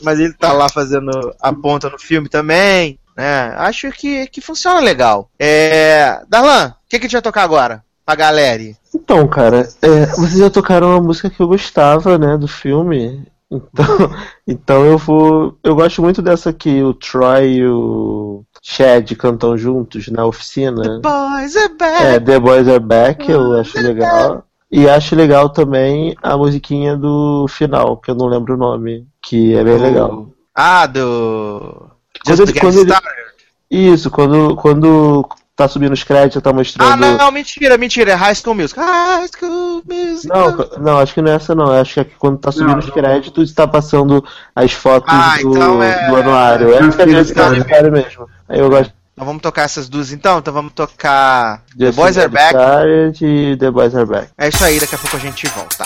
Speaker 3: mas ele tá lá fazendo a ponta no filme também. né? Acho que, que funciona legal. É... Darlan, o que, que a gente vai tocar agora? Pra galera.
Speaker 1: Então, cara, é, vocês já tocaram uma música que eu gostava, né, do filme. Então, <laughs> então eu vou. Eu gosto muito dessa que o Troy e o Chad cantam juntos na oficina.
Speaker 3: Boys are back.
Speaker 1: É, The Boys Are Back, eu acho legal. E acho legal também a musiquinha do final, que eu não lembro o nome, que é bem legal.
Speaker 3: Ah, do.
Speaker 1: Quando
Speaker 3: Just
Speaker 1: ele-
Speaker 3: to Get
Speaker 1: quando ele-. Isso, quando, quando tá subindo os créditos, tá
Speaker 3: Ah,
Speaker 1: mostrando.
Speaker 3: não, não, mentira, mentira. É High School Music. High School Music.
Speaker 1: Não, não, acho que não é essa não. Acho que é que quando tá subindo
Speaker 2: Não,
Speaker 1: os
Speaker 2: não.
Speaker 1: créditos tá passando as fotos
Speaker 3: Ah,
Speaker 1: do,
Speaker 3: então é-
Speaker 1: do anuário. É
Speaker 2: Just
Speaker 1: que é Just Get
Speaker 2: Started.
Speaker 1: Started mesmo. Aí eu gosto
Speaker 3: Então vamos tocar essas duas então? Então vamos tocar
Speaker 1: de
Speaker 3: The Boys Are Back.
Speaker 1: E The Boys Are Back.
Speaker 3: É isso aí, daqui a pouco a gente volta.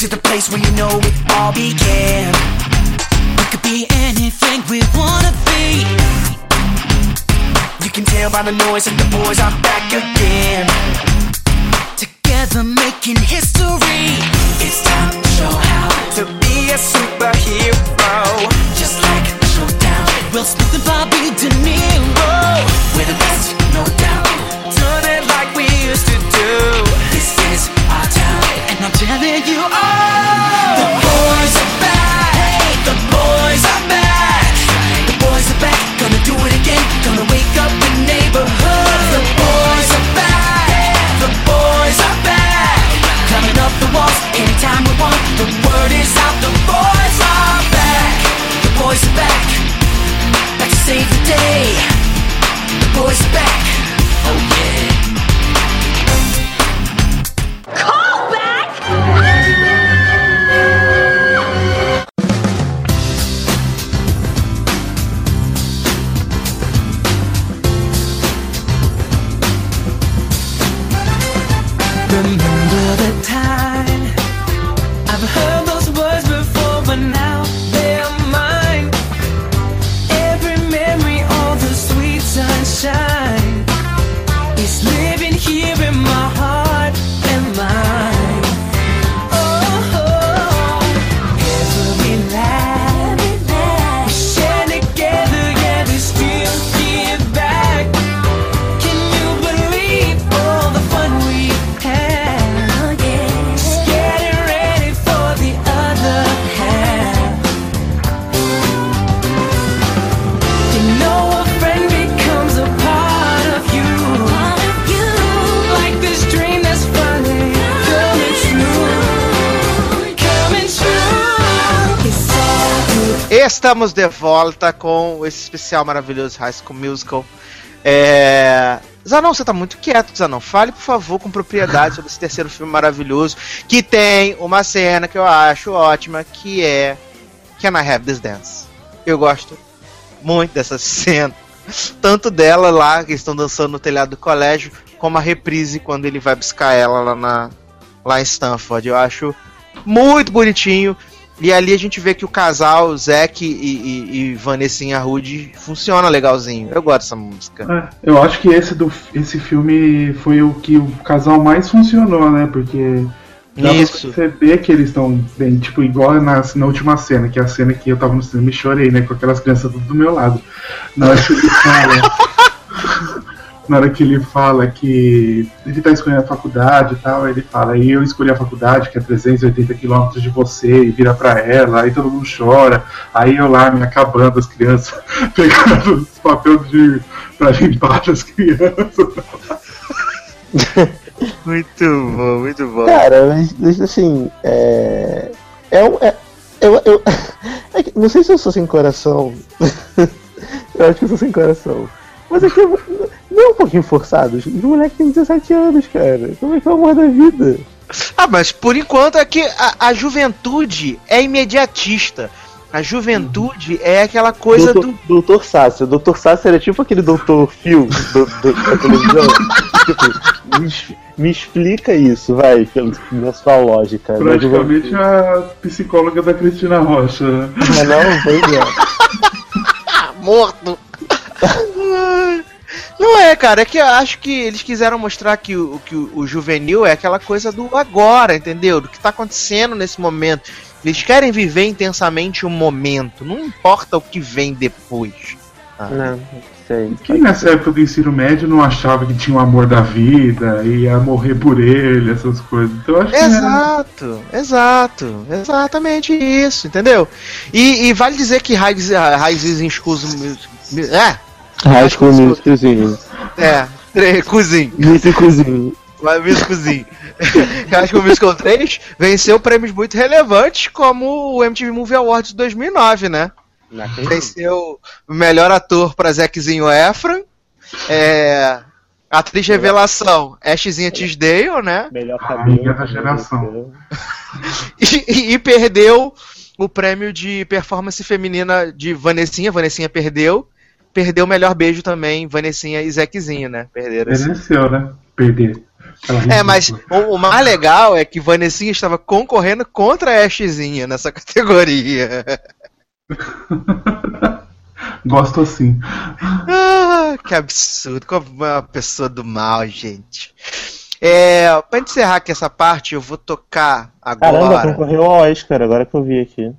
Speaker 5: To the place where you know it all began. We could be anything we wanna be. You can tell by the noise that the boys are back again. Together making history. It's time to show how to be a superhero. Just like a showdown. Will Smith and Bobby De Niro. We're the best, no doubt. Done it like we used to do. Telling you all. The boys are back. Hey, the boys are back. The boys are back. Gonna do it again. Gonna wake up the neighborhood. The boys are back. The boys are back. Climbing up the walls anytime we want. The word is out. The boys are back. The boys are back. Back to save the day. The boys are back.
Speaker 3: Estamos de volta com esse especial maravilhoso High School Musical. É... Zanon, você tá muito quieto, Zanon. Fale, por favor, com propriedade sobre esse <laughs> terceiro filme maravilhoso, que tem uma cena que eu acho ótima, que é Can I Have This Dance? Eu gosto muito dessa cena. Tanto dela lá, que estão dançando no telhado do colégio, como a reprise quando ele vai buscar ela lá, na, lá em Stanford. Eu acho muito bonitinho. E ali a gente vê que o casal, Zack e, e, e Vanessinha Rude, funciona legalzinho. Eu gosto dessa música.
Speaker 2: É, eu acho que esse, do, esse filme foi o que o casal mais funcionou, né? Porque dá
Speaker 3: Isso.
Speaker 2: pra perceber que eles estão bem, tipo, igual na, na última cena, que é a cena que eu tava no cinema e chorei, né? Com aquelas crianças tudo do meu lado. Na hora que. Na hora que ele fala que ele tá escolhendo a faculdade e tal, aí ele fala, e eu escolhi a faculdade, que é 380 quilômetros de você, e vira pra ela, aí todo mundo chora, aí eu lá me acabando as crianças, <laughs> pegando os papéis de pra limpar das crianças. <laughs>
Speaker 3: Muito bom, muito bom.
Speaker 1: Cara, mas, mas, assim, é. É um. É, eu, eu, <laughs> é que- não sei se eu sou sem coração. eu acho que eu sou sem coração. Mas aqui não é um pouquinho forçado. Os moleques têm 17 anos, cara. Como é que é o amor da vida?
Speaker 3: Ah, mas por enquanto é que a, a juventude é imediatista. A juventude é aquela coisa
Speaker 1: doutor,
Speaker 3: do.
Speaker 1: doutor Sassi. O doutor Sassi era tipo aquele doutor Phil do, do, da televisão. <laughs> tipo, me, me explica isso, vai, pelo- na sua lógica. na
Speaker 2: Praticamente a psicóloga da Cristina Rocha, né?
Speaker 1: Ah, não, pois é. <laughs>
Speaker 3: morto. <laughs> Não é, cara, é que eu acho que eles quiseram mostrar que o, que o, o juvenil é aquela coisa do agora, entendeu? Do que tá acontecendo nesse momento. Eles querem viver intensamente o momento, não importa o que vem depois.
Speaker 1: Não, não sei.
Speaker 2: Quem nessa época do ensino médio não achava que tinha o amor da vida, ia morrer por ele, essas coisas. Então eu acho que é-
Speaker 3: Exato, exato, exatamente isso, entendeu? E, e vale dizer que Raízes Raízes em Escuso. É,
Speaker 1: High School Musicalzinho.
Speaker 3: é, cozinho.
Speaker 1: Musicalzinho.
Speaker 3: Mas Musicalzinho. <laughs> High School Musical 3 venceu prêmios muito relevantes, como o MTV Movie Awards de 2009, né? Venceu o melhor ator para Zequezinho Efron, é, atriz revelação Ashzinha Tisdale, né?
Speaker 1: Melhor
Speaker 2: Rainha da geração. <laughs>
Speaker 3: E, e- e perdeu o prêmio de performance feminina de Vanessinha. Vanessinha perdeu. Perdeu o melhor beijo também, Vanessinha e Zequezinho, né? Perderam.
Speaker 2: Mereceu, né? Perder.
Speaker 3: É, mas o, o mais legal é que Vanessinha estava concorrendo contra a Ashzinha nessa <laughs> categoria. <laughs>
Speaker 2: Gosto assim.
Speaker 3: Ah, que absurdo, como uma pessoa do mal, gente. É, pra encerrar aqui essa parte, eu vou tocar
Speaker 1: Caramba,
Speaker 3: agora.
Speaker 1: concorreu ao Oscar, agora que eu vi aqui.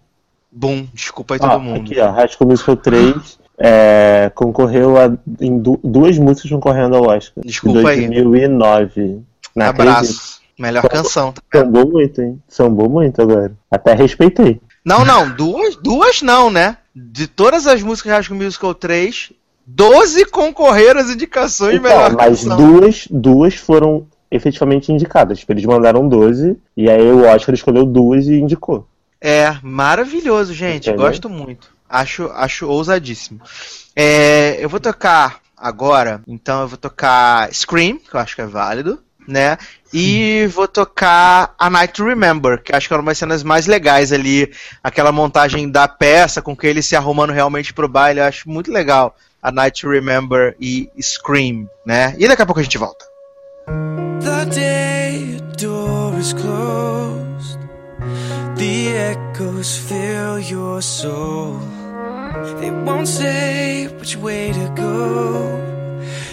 Speaker 3: Bum, desculpa aí
Speaker 1: Ó,
Speaker 3: todo mundo.
Speaker 1: Aqui, ó, High School Musical 3 é, concorreu a em du- duas músicas concorrendo ao Oscar.
Speaker 3: Desculpa aí.
Speaker 1: em 2009. Não acredito.
Speaker 3: Abraço. Melhor canção. tá?
Speaker 1: Sambou muito, hein? Sambou muito agora. Até respeitei.
Speaker 3: Não, não, duas, duas não, né? De todas as músicas School Musical 3, 12 concorreram às indicações
Speaker 1: Então,
Speaker 3: melhor
Speaker 1: mas
Speaker 3: canção.
Speaker 1: duas, duas foram efetivamente indicadas. Tipo, eles mandaram 12, e aí o Oscar escolheu duas e indicou.
Speaker 3: É, maravilhoso, gente.
Speaker 1: Entendeu?
Speaker 3: Gosto muito. Acho, acho ousadíssimo. É, eu vou tocar agora, então eu vou tocar Scream, que eu acho que é válido, né? E vou tocar A Night to Remember, que acho que é uma das cenas mais legais ali. Aquela montagem da peça com que ele se arrumando realmente pro baile, eu acho muito legal. A Night to Remember e Scream, né? E daqui a pouco a gente volta.
Speaker 6: The day your door is closed, the echoes fill your soul. They won't say which way to go.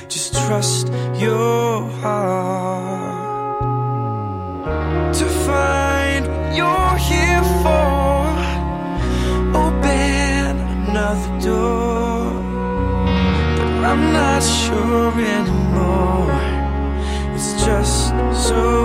Speaker 6: Just trust your heart to find what you're here for. Open another door, but I'm not sure anymore. It's just so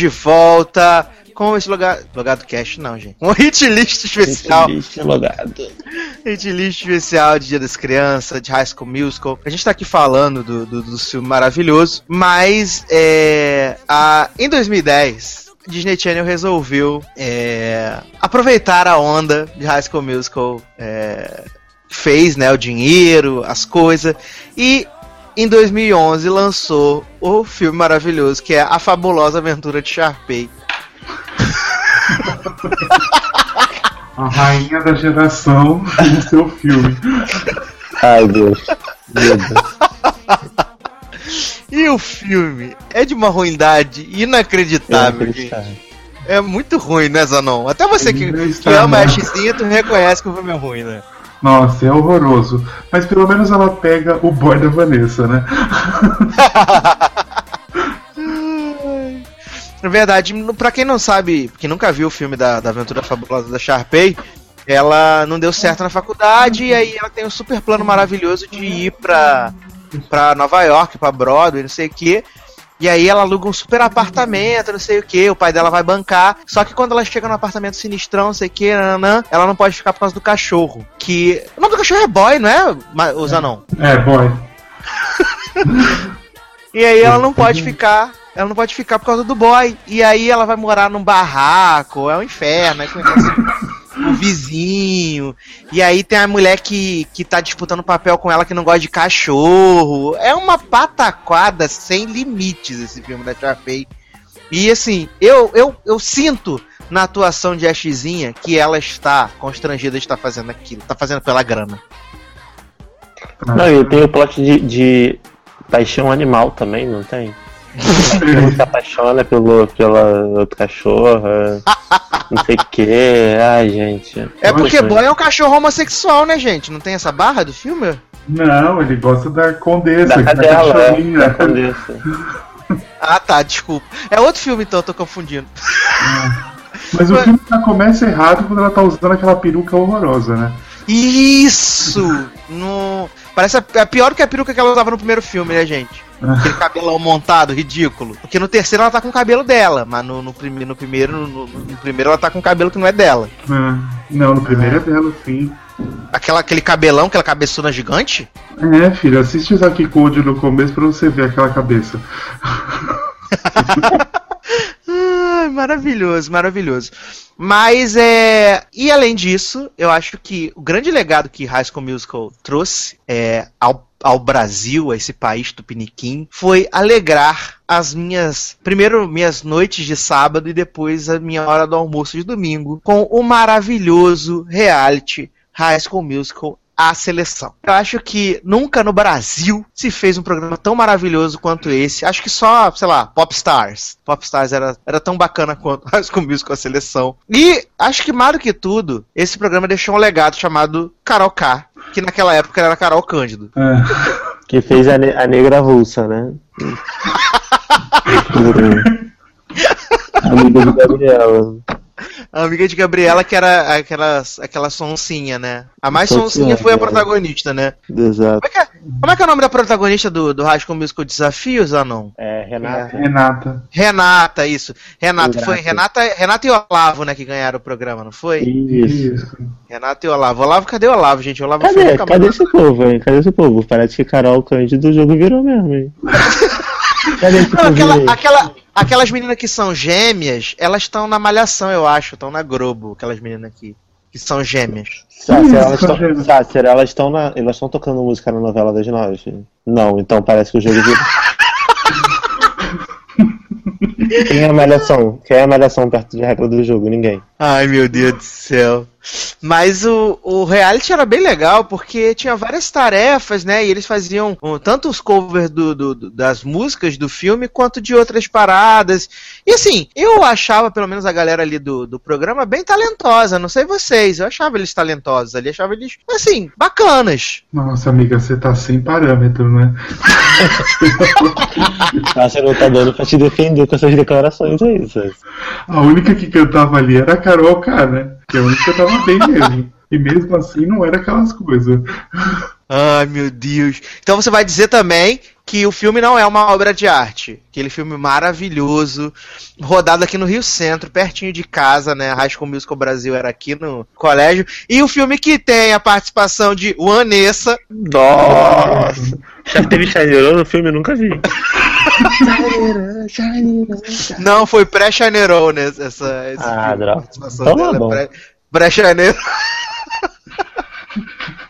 Speaker 3: de volta com esse logado, logado cast, não, gente. Um hit list especial.
Speaker 1: Lixo logado.
Speaker 3: Hit list especial de Dia das Crianças, de High School Musical. A gente tá aqui falando do, do, do filme maravilhoso, mas é, a, em 2010. Disney Channel resolveu é, aproveitar a onda de High School Musical, é, fez né, o dinheiro, as coisas, e em 2011 lançou o filme maravilhoso que é A Fabulosa Aventura de Sharpay.
Speaker 2: A rainha da geração no seu filme.
Speaker 1: Ai, Deus. Meu Deus.
Speaker 3: E o filme é de uma ruindade inacreditável, gente.
Speaker 1: Inacreditável.
Speaker 3: É muito ruim, né, Zanon? Até você que, que ama a
Speaker 2: não.
Speaker 3: Xzinha, tu reconhece que o filme é ruim, né?
Speaker 2: Nossa, é horroroso. Mas pelo menos ela pega o boy da Vanessa, né?
Speaker 3: Na <laughs> verdade, no- pra quem não sabe, que nunca viu o filme da, da Aventura Fabulosa da Sharpay, ela não deu certo na faculdade e aí ela tem um super plano maravilhoso de ir pra, pra Nova York, pra Broadway, não sei o que. E aí ela aluga um super apartamento, não sei o que, o pai dela vai bancar. Só que quando ela chega no apartamento sinistrão, não sei o que, ela não pode ficar por causa do cachorro. Que. O nome do cachorro é boy, não é, o Zanon?
Speaker 2: É, boy. <laughs>
Speaker 3: E aí ela não pode ficar. Ela não pode ficar por causa do boy. E aí ela vai morar num barraco. É um inferno. Aí conhece o vizinho. E aí tem a mulher que, que tá disputando papel com ela que não gosta de cachorro. É uma pataquada sem limites esse filme da Sharpay. E assim, eu, eu, eu sinto na atuação de Ashzinha que ela está constrangida de estar fazendo aquilo. Tá fazendo pela grana.
Speaker 1: Não, e tem o plot de, de paixão animal também, não tem? Ela <laughs> se apaixona pelo, pela outra cachorra, não sei o que. Ai, gente.
Speaker 3: É porque boy é um cachorro homossexual, né, gente? Não tem essa barra do filme?
Speaker 2: Não, ele gosta da condessa,
Speaker 1: Da
Speaker 2: da
Speaker 1: cadela, é,
Speaker 2: cachorrinha.
Speaker 1: da condessa. <laughs>
Speaker 3: Ah, tá, desculpa. É outro filme então, eu tô confundindo.
Speaker 2: Mas o filme já começa errado quando ela tá usando aquela peruca horrorosa, né?
Speaker 3: Isso! No... Parece a, é pior que a peruca que ela usava no primeiro filme, né, gente? Aquele cabelão montado, ridículo. Porque no terceiro ela tá com o cabelo dela, mas no, no, prime, no primeiro no, no primeiro ela tá com o cabelo que não é dela.
Speaker 2: É. Não, no primeiro é dela, sim.
Speaker 3: Aquela, aquele cabelão, aquela cabeçona gigante.
Speaker 2: É, filho, assiste o Zaki Code no começo pra você ver aquela cabeça. <laughs>
Speaker 3: Maravilhoso, maravilhoso. Mas é. E além disso, eu acho que o grande legado que High School Musical trouxe é, ao, ao Brasil, a esse país tupiniquim, foi alegrar as minhas. Primeiro, minhas noites de sábado e depois a minha hora do almoço de domingo com o maravilhoso reality High School Musical a seleção. Eu acho que nunca no Brasil se fez um programa tão maravilhoso quanto esse. Acho que só, sei lá, Popstars. Popstars era, era tão bacana quanto <laughs> High School Musical a seleção. E acho que mais do que tudo, esse programa deixou um legado chamado Carol K, que naquela época era Carol Cândido.
Speaker 2: É.
Speaker 1: Que fez a, ne- a negra avulsa, né? <laughs> Amiga de Gabriela.
Speaker 3: A amiga de Gabriela, que era aquela, aquela sonsinha, né? A mais
Speaker 1: Sonsinha,
Speaker 3: sonsinha foi a
Speaker 1: é.
Speaker 3: protagonista, né?
Speaker 1: Exato.
Speaker 3: Como é que é, como é, que é o nome da protagonista do, do High School Musical Desafios, Anon?
Speaker 1: É, Renata.
Speaker 2: Renata.
Speaker 3: Renata, isso. Renata, foi Renata, Renata e Olavo, né, que ganharam o programa, não foi?
Speaker 1: Isso.
Speaker 3: Renata e Olavo. Olavo, cadê o Olavo, gente? Olavo foi
Speaker 1: Cadê?
Speaker 3: nunca
Speaker 1: Cadê esse povo, hein? Cadê esse povo? Parece que Carol Cândido do jogo virou mesmo, hein? <laughs> Cadê esse
Speaker 3: Não,
Speaker 1: povo
Speaker 3: aquela,
Speaker 1: aí?
Speaker 3: aquela, aquelas meninas que são gêmeas, elas estão na Malhação, eu acho. Estão na Globo, aquelas meninas aqui. que são gêmeas.
Speaker 1: Sácer, elas
Speaker 2: são
Speaker 1: estão. Sácer, elas estão na, elas estão tocando música na novela das nove? Não, então parece que o jogo virou. <laughs> Quem é a malhação? Quem é a malhação perto de regra do jogo? Ninguém.
Speaker 3: Ai, meu Deus do céu. Mas o, o reality era bem legal porque tinha várias tarefas, né? E eles faziam um, tanto os covers do, do- do- das músicas do filme quanto de outras paradas. E assim, eu achava, pelo menos a galera ali do, do programa, bem talentosa. Não sei vocês, eu achava eles talentosos ali, achava eles, assim, bacanas.
Speaker 2: Nossa, amiga, você tá sem parâmetro, né? <laughs>
Speaker 1: Sácer não tá dando pra te defender com essas declarações aí, Sácer.
Speaker 2: A única que cantava ali era a Carol K, né? Que é a única que cantava bem mesmo. E mesmo assim não era aquelas coisas.
Speaker 3: Ai, meu Deus. Então você vai dizer também que o filme não é uma obra de arte. Aquele filme maravilhoso, rodado aqui no Rio Centro, pertinho de casa, né? A High School Musical Brasil era aqui no colégio. E o filme que tem a participação de Vanessa.
Speaker 1: Nossa! Já teve Chaneirão no filme? Eu nunca vi. <laughs>
Speaker 3: Não, foi pré-Chaneirão, né? Essa, esse
Speaker 1: Ah, droga.
Speaker 3: participação
Speaker 1: Então tá
Speaker 3: dela é
Speaker 1: bom. <laughs>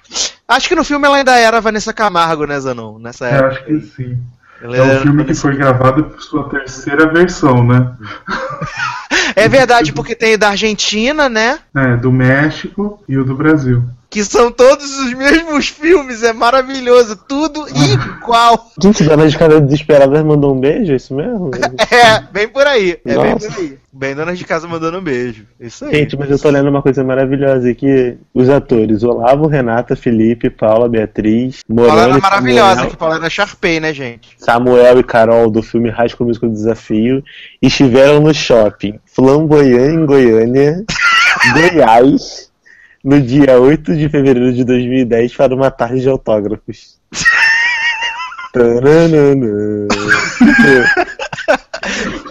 Speaker 3: Acho que no filme ela ainda era Vanessa Camargo, né, Zanon? Nessa
Speaker 2: Eu
Speaker 3: época.
Speaker 2: acho que sim.
Speaker 3: Ela
Speaker 2: É um filme que
Speaker 3: Vanessa
Speaker 2: foi gravado por sua terceira versão, né? <laughs>
Speaker 3: É verdade, porque tem da Argentina, né?
Speaker 2: É, do México e o do Brasil.
Speaker 3: Que são todos os mesmos filmes, é maravilhoso, tudo igual.
Speaker 1: Gente, Dona de Casa Desesperada mandou um beijo, é isso mesmo? <laughs>
Speaker 3: É, bem por aí, é bem
Speaker 1: Nossa.
Speaker 3: por aí. Bem donas de casa mandando um beijo. Isso aí.
Speaker 1: Gente, mas eu tô lendo uma coisa maravilhosa aqui. Os atores, Olavo, Renata, Felipe, Paula, Beatriz,
Speaker 3: Paula era maravilhosa,
Speaker 1: Samuel,
Speaker 3: que Paula era Sharpay, né, gente?
Speaker 1: Samuel e Carol do filme High School Musical Desafio estiveram no shopping Flamboyant em Goiânia, <laughs> Goiás, no dia 8 de fevereiro de 2010 para uma tarde de autógrafos. <laughs>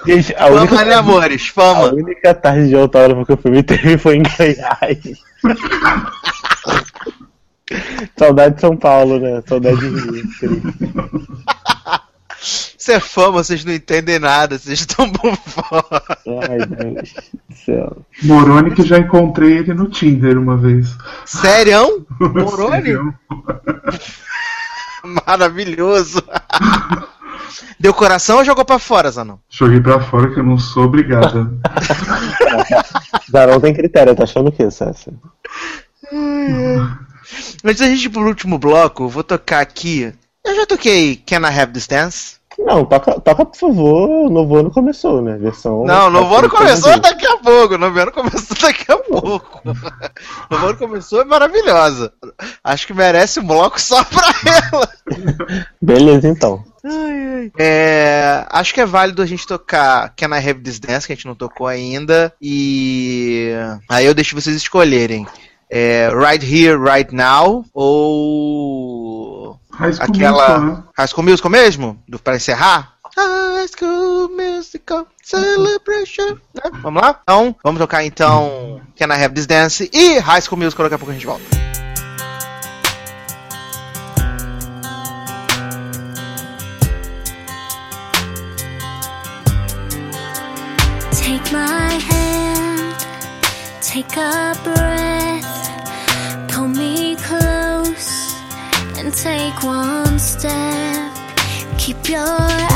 Speaker 1: Gente, a
Speaker 3: Fama,
Speaker 1: única,
Speaker 3: né, amores?
Speaker 1: a
Speaker 3: Fama.
Speaker 1: única tarde de autógrafo que o filme teve foi em Goiás. <laughs> Saudade de São Paulo, né? Saudade de Rio. <laughs>
Speaker 3: Isso é fama, vocês não entendem nada, vocês estão por fora.
Speaker 1: Ai, Deus do céu.
Speaker 2: Moroni que já encontrei ele no Tinder uma vez.
Speaker 3: Sério? <laughs> Moroni?
Speaker 2: Sério?
Speaker 3: Maravilhoso. Deu coração ou jogou pra fora, Zanon?
Speaker 2: Joguei pra fora que eu não sou obrigada. <laughs>
Speaker 1: Darão tem critério, tá achando o que, César?
Speaker 3: Antes da gente ir pro último bloco, eu vou tocar aqui. Eu já toquei Can I Have This Dance?
Speaker 1: Não, toca, toca por favor, o novo ano começou, né? Versão.
Speaker 3: Não, novo ano começou daqui a pouco. Novo ano começou <laughs> daqui a pouco. <laughs> Novo ano começou é maravilhosa. Acho que merece um bloco só pra ela. <laughs>
Speaker 1: Beleza, então.
Speaker 3: É, acho que é válido a gente tocar Can I Have This Dance, que a gente não tocou ainda. E aí eu deixo vocês escolherem. É, right Here, Right Now ou
Speaker 2: High School
Speaker 3: aquela
Speaker 2: Musical, né?
Speaker 3: High School Musical mesmo? Do, pra encerrar? High School Musical Celebration. né? Vamos lá? Então, vamos tocar então Can I Have This Dance e High School Musical. Daqui a pouco a gente volta.
Speaker 4: Keep your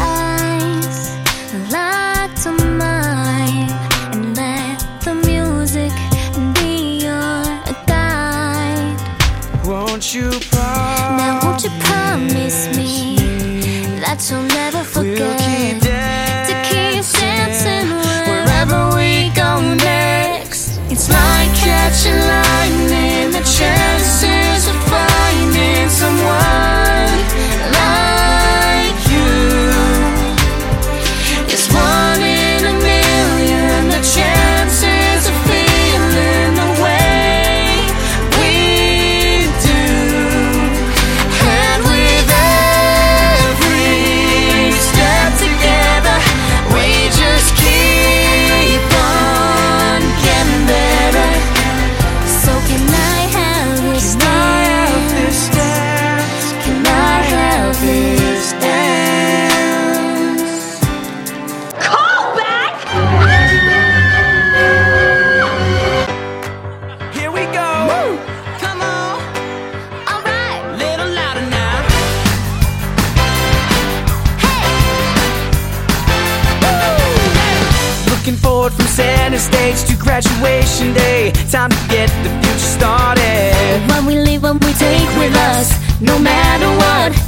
Speaker 4: with us, no matter what.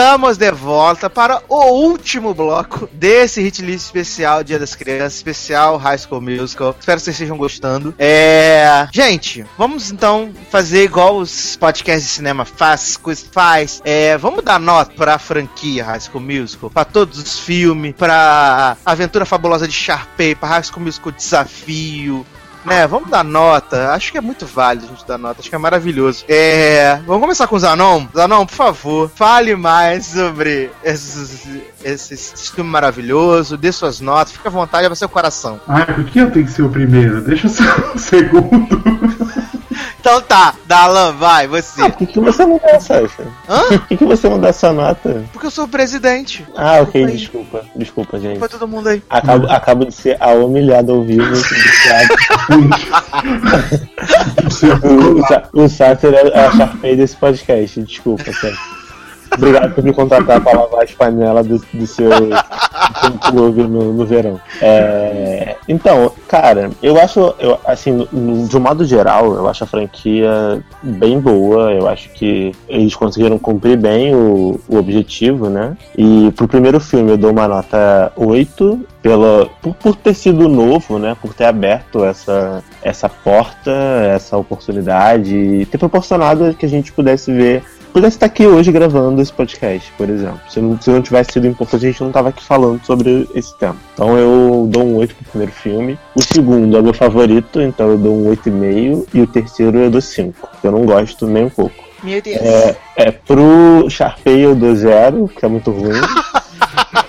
Speaker 3: Estamos de volta para o último bloco desse hit list especial Dia das Crianças, especial High School Musical. Espero que vocês estejam gostando. É... Gente, vamos então fazer igual os podcasts de cinema faz, coisa faz. É, vamos dar nota pra franquia High School Musical, pra todos os filmes, pra Aventura Fabulosa de Sharpay, pra High School Musical Desafio, né, vamos dar nota. Acho que é muito válido a gente dar nota. Acho que é maravilhoso. É. Vamos começar com o Zanon? Zanon, por favor, fale mais sobre esses, esses, esse filme maravilhoso. Dê suas notas. Fica à vontade, vai ser o coração.
Speaker 2: Ai, por que eu tenho que ser o primeiro? Deixa eu ser <laughs> o segundo.
Speaker 3: Então tá, Dalan, vai, você.
Speaker 1: Ah, por que, que você não dá, Sasha?
Speaker 3: Hã?
Speaker 1: Por que, que você não dá essa nota?
Speaker 3: Porque eu sou o presidente.
Speaker 1: Ah, ok, desculpa. Desculpa, gente.
Speaker 3: Foi todo mundo aí.
Speaker 1: Acabo, acabo de ser a humilhada ao vivo. o, Sa- o Sácer é a Sharpay desse podcast. Desculpa, sério. Obrigado por me contratar para lavar as panelas do, do seu, do clube no, no verão. É, então, cara, eu acho, eu, assim, de um modo geral, eu acho a franquia bem boa. Eu acho que eles conseguiram cumprir bem o, o objetivo, né? E pro primeiro filme eu dou uma nota 8 pela, por, por ter sido novo, né? Por ter aberto essa, essa porta, essa oportunidade e ter proporcionado que a gente pudesse ver pudesse estar aqui hoje gravando esse podcast, por exemplo. Se não, se não tivesse sido importante, a gente não tava aqui falando sobre esse tema. Então eu dou um 8 pro primeiro filme. O segundo é meu favorito, então eu dou um 8,5. E o terceiro eu dou 5. Eu não gosto nem um pouco.
Speaker 3: Meu Deus.
Speaker 1: É, é pro Sharpay eu dou 0, que é muito ruim. <laughs>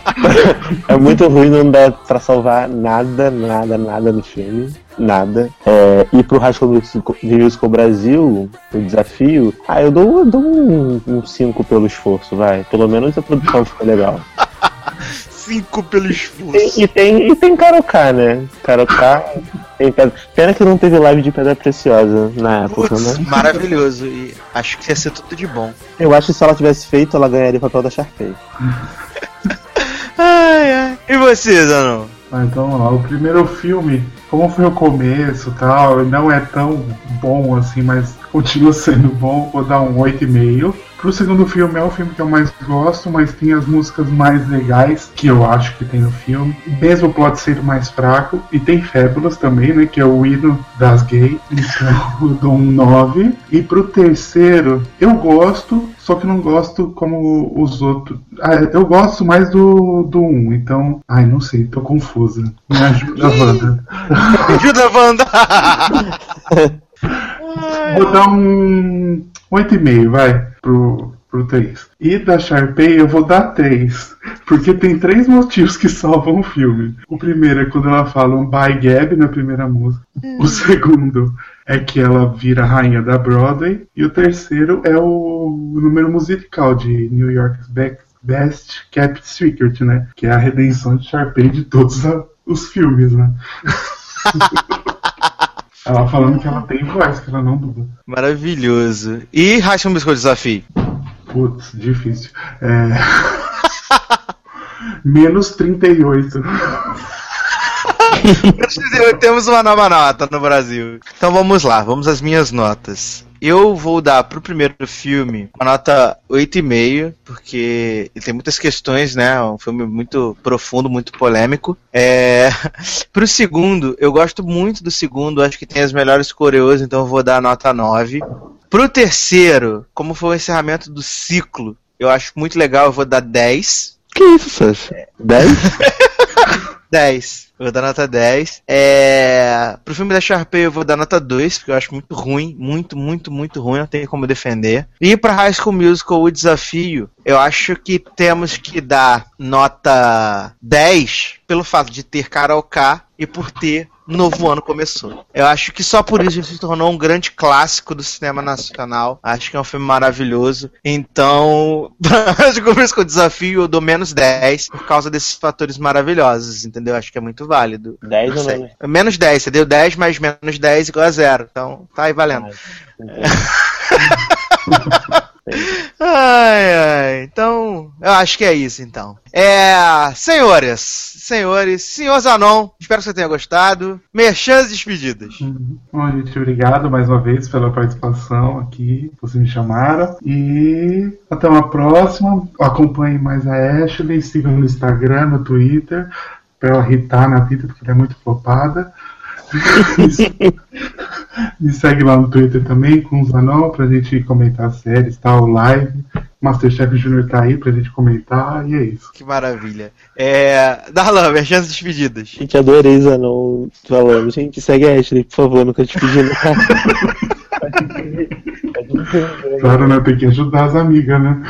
Speaker 1: <laughs> é muito ruim, não dá pra salvar nada, nada, nada no filme. Nada. É, e pro High School Musical, Brasil, o desafio, ah, eu dou 5 eu dou um 5 pelo esforço, vai. Pelo menos a produção ficou legal. <laughs>
Speaker 3: Cinco pelo
Speaker 1: E,
Speaker 3: esforço.
Speaker 1: e tem, e tem Karoká, né? Karoká tem pedra. Pena que não teve live de pedra preciosa na época,
Speaker 3: Putz,
Speaker 1: né?
Speaker 3: maravilhoso. E acho que ia ser tudo de bom.
Speaker 1: Eu acho que se ela tivesse feito, ela ganharia o papel da Sharpay. <laughs>
Speaker 3: Ai, ai. E você, Zanon?
Speaker 2: Ah, então vamos lá. O primeiro filme, como foi o começo tal, não é tão bom assim, mas continua sendo bom, vou dar um 8,5. Pro segundo filme é o filme que eu mais gosto, mas tem as músicas mais legais que eu acho que tem no filme. Mesmo o plot sendo mais fraco. E tem Fabulous também, né? Que é o hino das gays. Então <laughs> eu dou um 9. E pro terceiro, eu gosto, só que não gosto como os outros. Ah, eu gosto mais do, do 1, então. Ai, não sei, tô confusa. Me ajuda, Wanda. <laughs>
Speaker 3: Ajuda, Wanda! <laughs>
Speaker 2: Vou dar um 8,5, vai, pro, pro 3. E da Sharpay eu vou dar 3. Porque tem três motivos que salvam o filme. O primeiro é quando ela fala um By Gab na primeira música. O segundo é que ela vira a rainha da Broadway. E o terceiro é o número musical de New York's Be- Best Kept Secret, né? Que é a redenção de Sharpay de todos os filmes, né? <laughs> ela falando que ela tem voz, que ela não dubla.
Speaker 3: Maravilhoso. E High School Musical Desafio?
Speaker 2: Putz, difícil. É... <laughs> Menos 38. <laughs>
Speaker 3: Temos uma nova nota no Brasil. Então vamos lá, vamos às minhas notas. Eu vou dar pro primeiro filme uma nota 8,5, porque tem muitas questões, né? É um filme muito profundo, muito polêmico. É... <laughs> Pro segundo, eu gosto muito do segundo, acho que tem as melhores coreos, então eu vou dar nota 9. Pro terceiro, como foi o encerramento do ciclo, eu acho muito legal, eu vou dar 10.
Speaker 1: Que isso, Sasha? <laughs> 10?
Speaker 3: 10. Eu vou dar nota 10. É... Pro filme da Sharpay eu vou dar nota 2, porque eu acho muito ruim. Muito, muito, muito ruim. Não tem como defender. E pra High School Musical, o desafio, eu acho que temos que dar nota 10 pelo fato de ter karaokê e por ter Novo Ano Começou. Eu acho que só por isso ele se tornou um grande clássico do cinema nacional. Acho que é um filme maravilhoso. Então, <laughs> pra High School Musical desafio, eu dou menos 10 por causa desses fatores maravilhosos, entendeu? Acho que é muito válido.
Speaker 1: 10
Speaker 3: Não
Speaker 1: ou menos?
Speaker 3: Menos 10, você deu 10 mais menos 10 igual a zero. Então, tá aí valendo. <laughs> Ai, ai. Então, eu acho que é isso, então. É. Senhores, senhores, senhor Zanon, espero que você tenha gostado. Merchans despedidas.
Speaker 2: Bom, gente, obrigado mais uma vez pela participação aqui. Vocês me chamaram. E até uma próxima. Acompanhe mais a Ashley, sigam no Instagram, no Twitter, pra ela irritar na vida, porque ela é muito flopada. Me segue lá no Twitter também, com o Zanon, pra gente comentar séries, tal, live. Masterchef Junior tá aí pra gente comentar, e é isso.
Speaker 3: Que maravilha. É. Darlan, merchans despedidas.
Speaker 1: Gente, adorei Zanon falando. Gente, segue a Ashley, por favor, nunca te pedi nada.
Speaker 2: Claro, né? Tem que ajudar as amigas, né?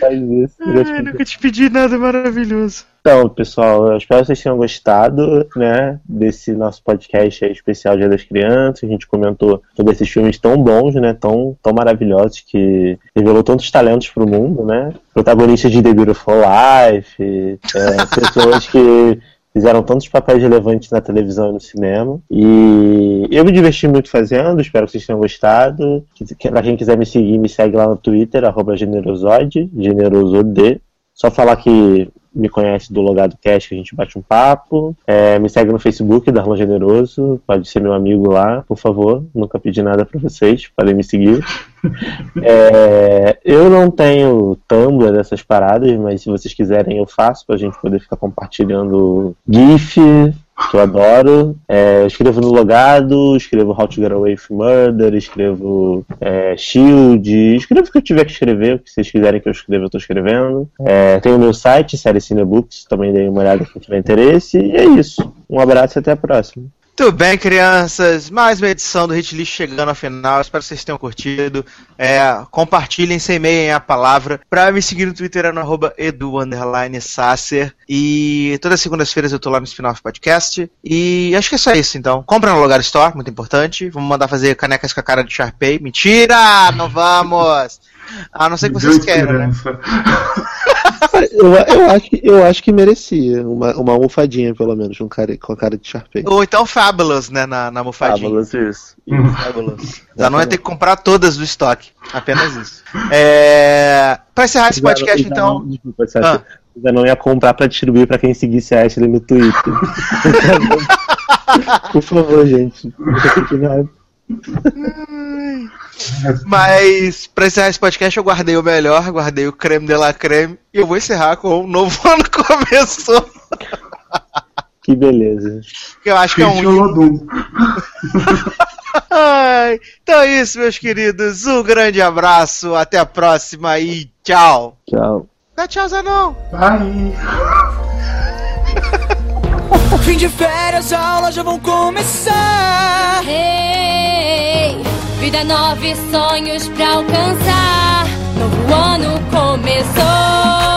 Speaker 1: Faz isso. nunca te
Speaker 3: Ai,
Speaker 1: pedi
Speaker 3: nunca te pedi nada maravilhoso.
Speaker 1: Então, pessoal, eu espero que vocês tenham gostado, né, desse nosso podcast especial Dia das Crianças. A gente comentou sobre esses filmes tão bons, né, tão, tão maravilhosos, que revelou tantos talentos pro mundo, né. Protagonistas de The Beautiful Life, é, pessoas que fizeram tantos papéis relevantes na televisão e no cinema. E eu me diverti muito fazendo, espero que vocês tenham gostado. Pra quem quiser me seguir, me segue lá no Twitter, arroba generosode. Só falar que me conhece do Logado Cast, que a gente bate um papo. É, me segue no Facebook, Darlan Generoso. Pode ser meu amigo lá, por favor. Nunca pedi nada pra vocês, podem me seguir. <laughs> É, eu não tenho Tumblr dessas paradas, mas se vocês quiserem eu faço pra gente poder ficar compartilhando GIF, que eu adoro. É, eu escrevo no Logado, escrevo How to Get Away with Murder, escrevo é, Shield, escrevo o que eu tiver que escrever, o que vocês quiserem que eu escreva, eu tô escrevendo. É, tem o meu site, Série Cinebooks, também dei uma olhada quem tiver interesse, e é isso. Um abraço e até a próxima.
Speaker 3: Tudo bem, crianças? Mais uma edição do Hit List chegando ao final. Espero que vocês tenham curtido. É, compartilhem, semeiem a palavra. Pra me seguir no Twitter é no arroba edu Sasser. E todas as segundas-feiras eu tô lá no Spin-Off Podcast. E acho que é só isso, então. Compra no Lugar Store, muito importante. Vamos mandar fazer canecas com a cara de Sharpay. Mentira! Não vamos! <laughs> A não ser que vocês queiram, né?
Speaker 1: Eu, eu acho, que, eu acho que merecia uma, uma almofadinha, pelo menos, um cara, com a cara de Sharpay.
Speaker 3: Ou então Fabulous, né? Na, na almofadinha.
Speaker 1: Fabulous, isso.
Speaker 3: Fabulous. Zanon ia ter que comprar todas do estoque. Apenas isso. É... Pra encerrar esse podcast,
Speaker 1: Já
Speaker 3: então.
Speaker 1: Não, desculpa.
Speaker 3: Ah.
Speaker 1: Já não ia comprar pra distribuir pra quem seguisse a Ashley no Twitter. <laughs> Por favor, gente. <laughs> Não.
Speaker 3: Mas pra encerrar esse podcast, eu guardei o melhor, guardei o creme de la creme. E eu vou encerrar com o novo <laughs> ano começou.
Speaker 1: Que beleza.
Speaker 3: Que eu acho que é um. <laughs> Então é isso, meus queridos. Um grande abraço, até a próxima e tchau.
Speaker 1: Tchau.
Speaker 3: Dá tchau, Zanon.
Speaker 2: Bye. <laughs>
Speaker 5: Fim de férias, aulas já vão começar.
Speaker 4: Hey, vida nova e sonhos pra alcançar. Novo ano começou.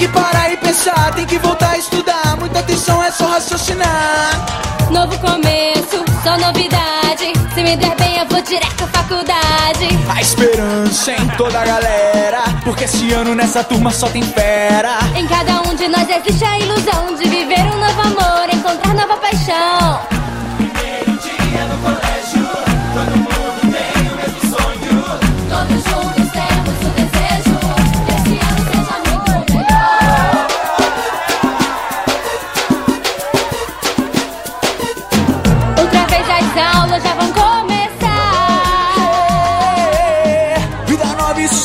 Speaker 5: Que parar e pensar, tem que voltar a estudar. Muita atenção é só raciocinar.
Speaker 4: Novo começo, só novidade. Se me der bem, eu vou direto à faculdade.
Speaker 5: A esperança em toda a galera. Porque esse ano nessa turma só tem fera.
Speaker 4: Em cada um de nós existe a ilusão de viver um novo amor, encontrar nova paixão. Todos juntos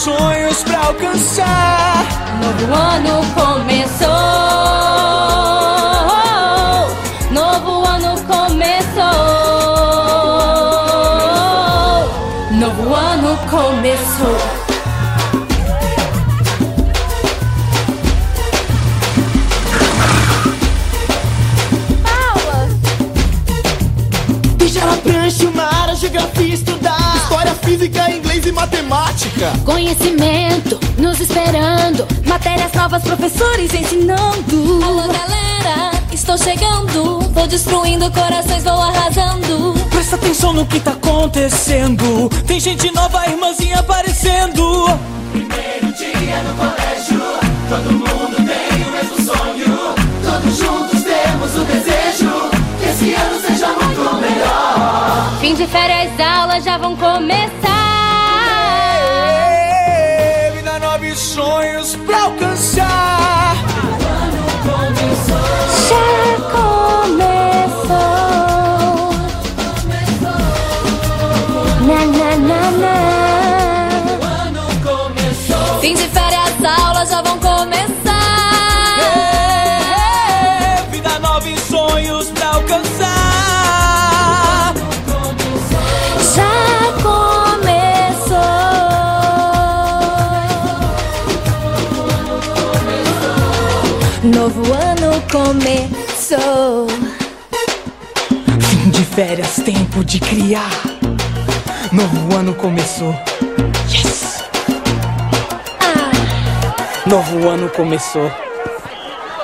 Speaker 5: sonhos pra alcançar.
Speaker 4: Novo ano começou. Novo ano começou. Novo ano começou.
Speaker 5: Física, inglês e matemática
Speaker 7: Conhecimento nos esperando. Matérias novas, professores ensinando.
Speaker 4: Alô, galera, estou chegando. Vou destruindo corações, vou arrasando.
Speaker 5: Presta atenção no que tá acontecendo Tem gente nova, irmãzinha aparecendo
Speaker 7: Fim de férias, aulas já vão começar.
Speaker 5: Vida nova e sonhos pra alcançar
Speaker 7: Já começou. Na, na, na, na.
Speaker 4: Fim de férias, aulas já vão começar.
Speaker 7: Começou.
Speaker 5: Fim de férias, tempo de criar. Novo ano começou. Yes!
Speaker 7: Ah.
Speaker 5: Novo ano começou.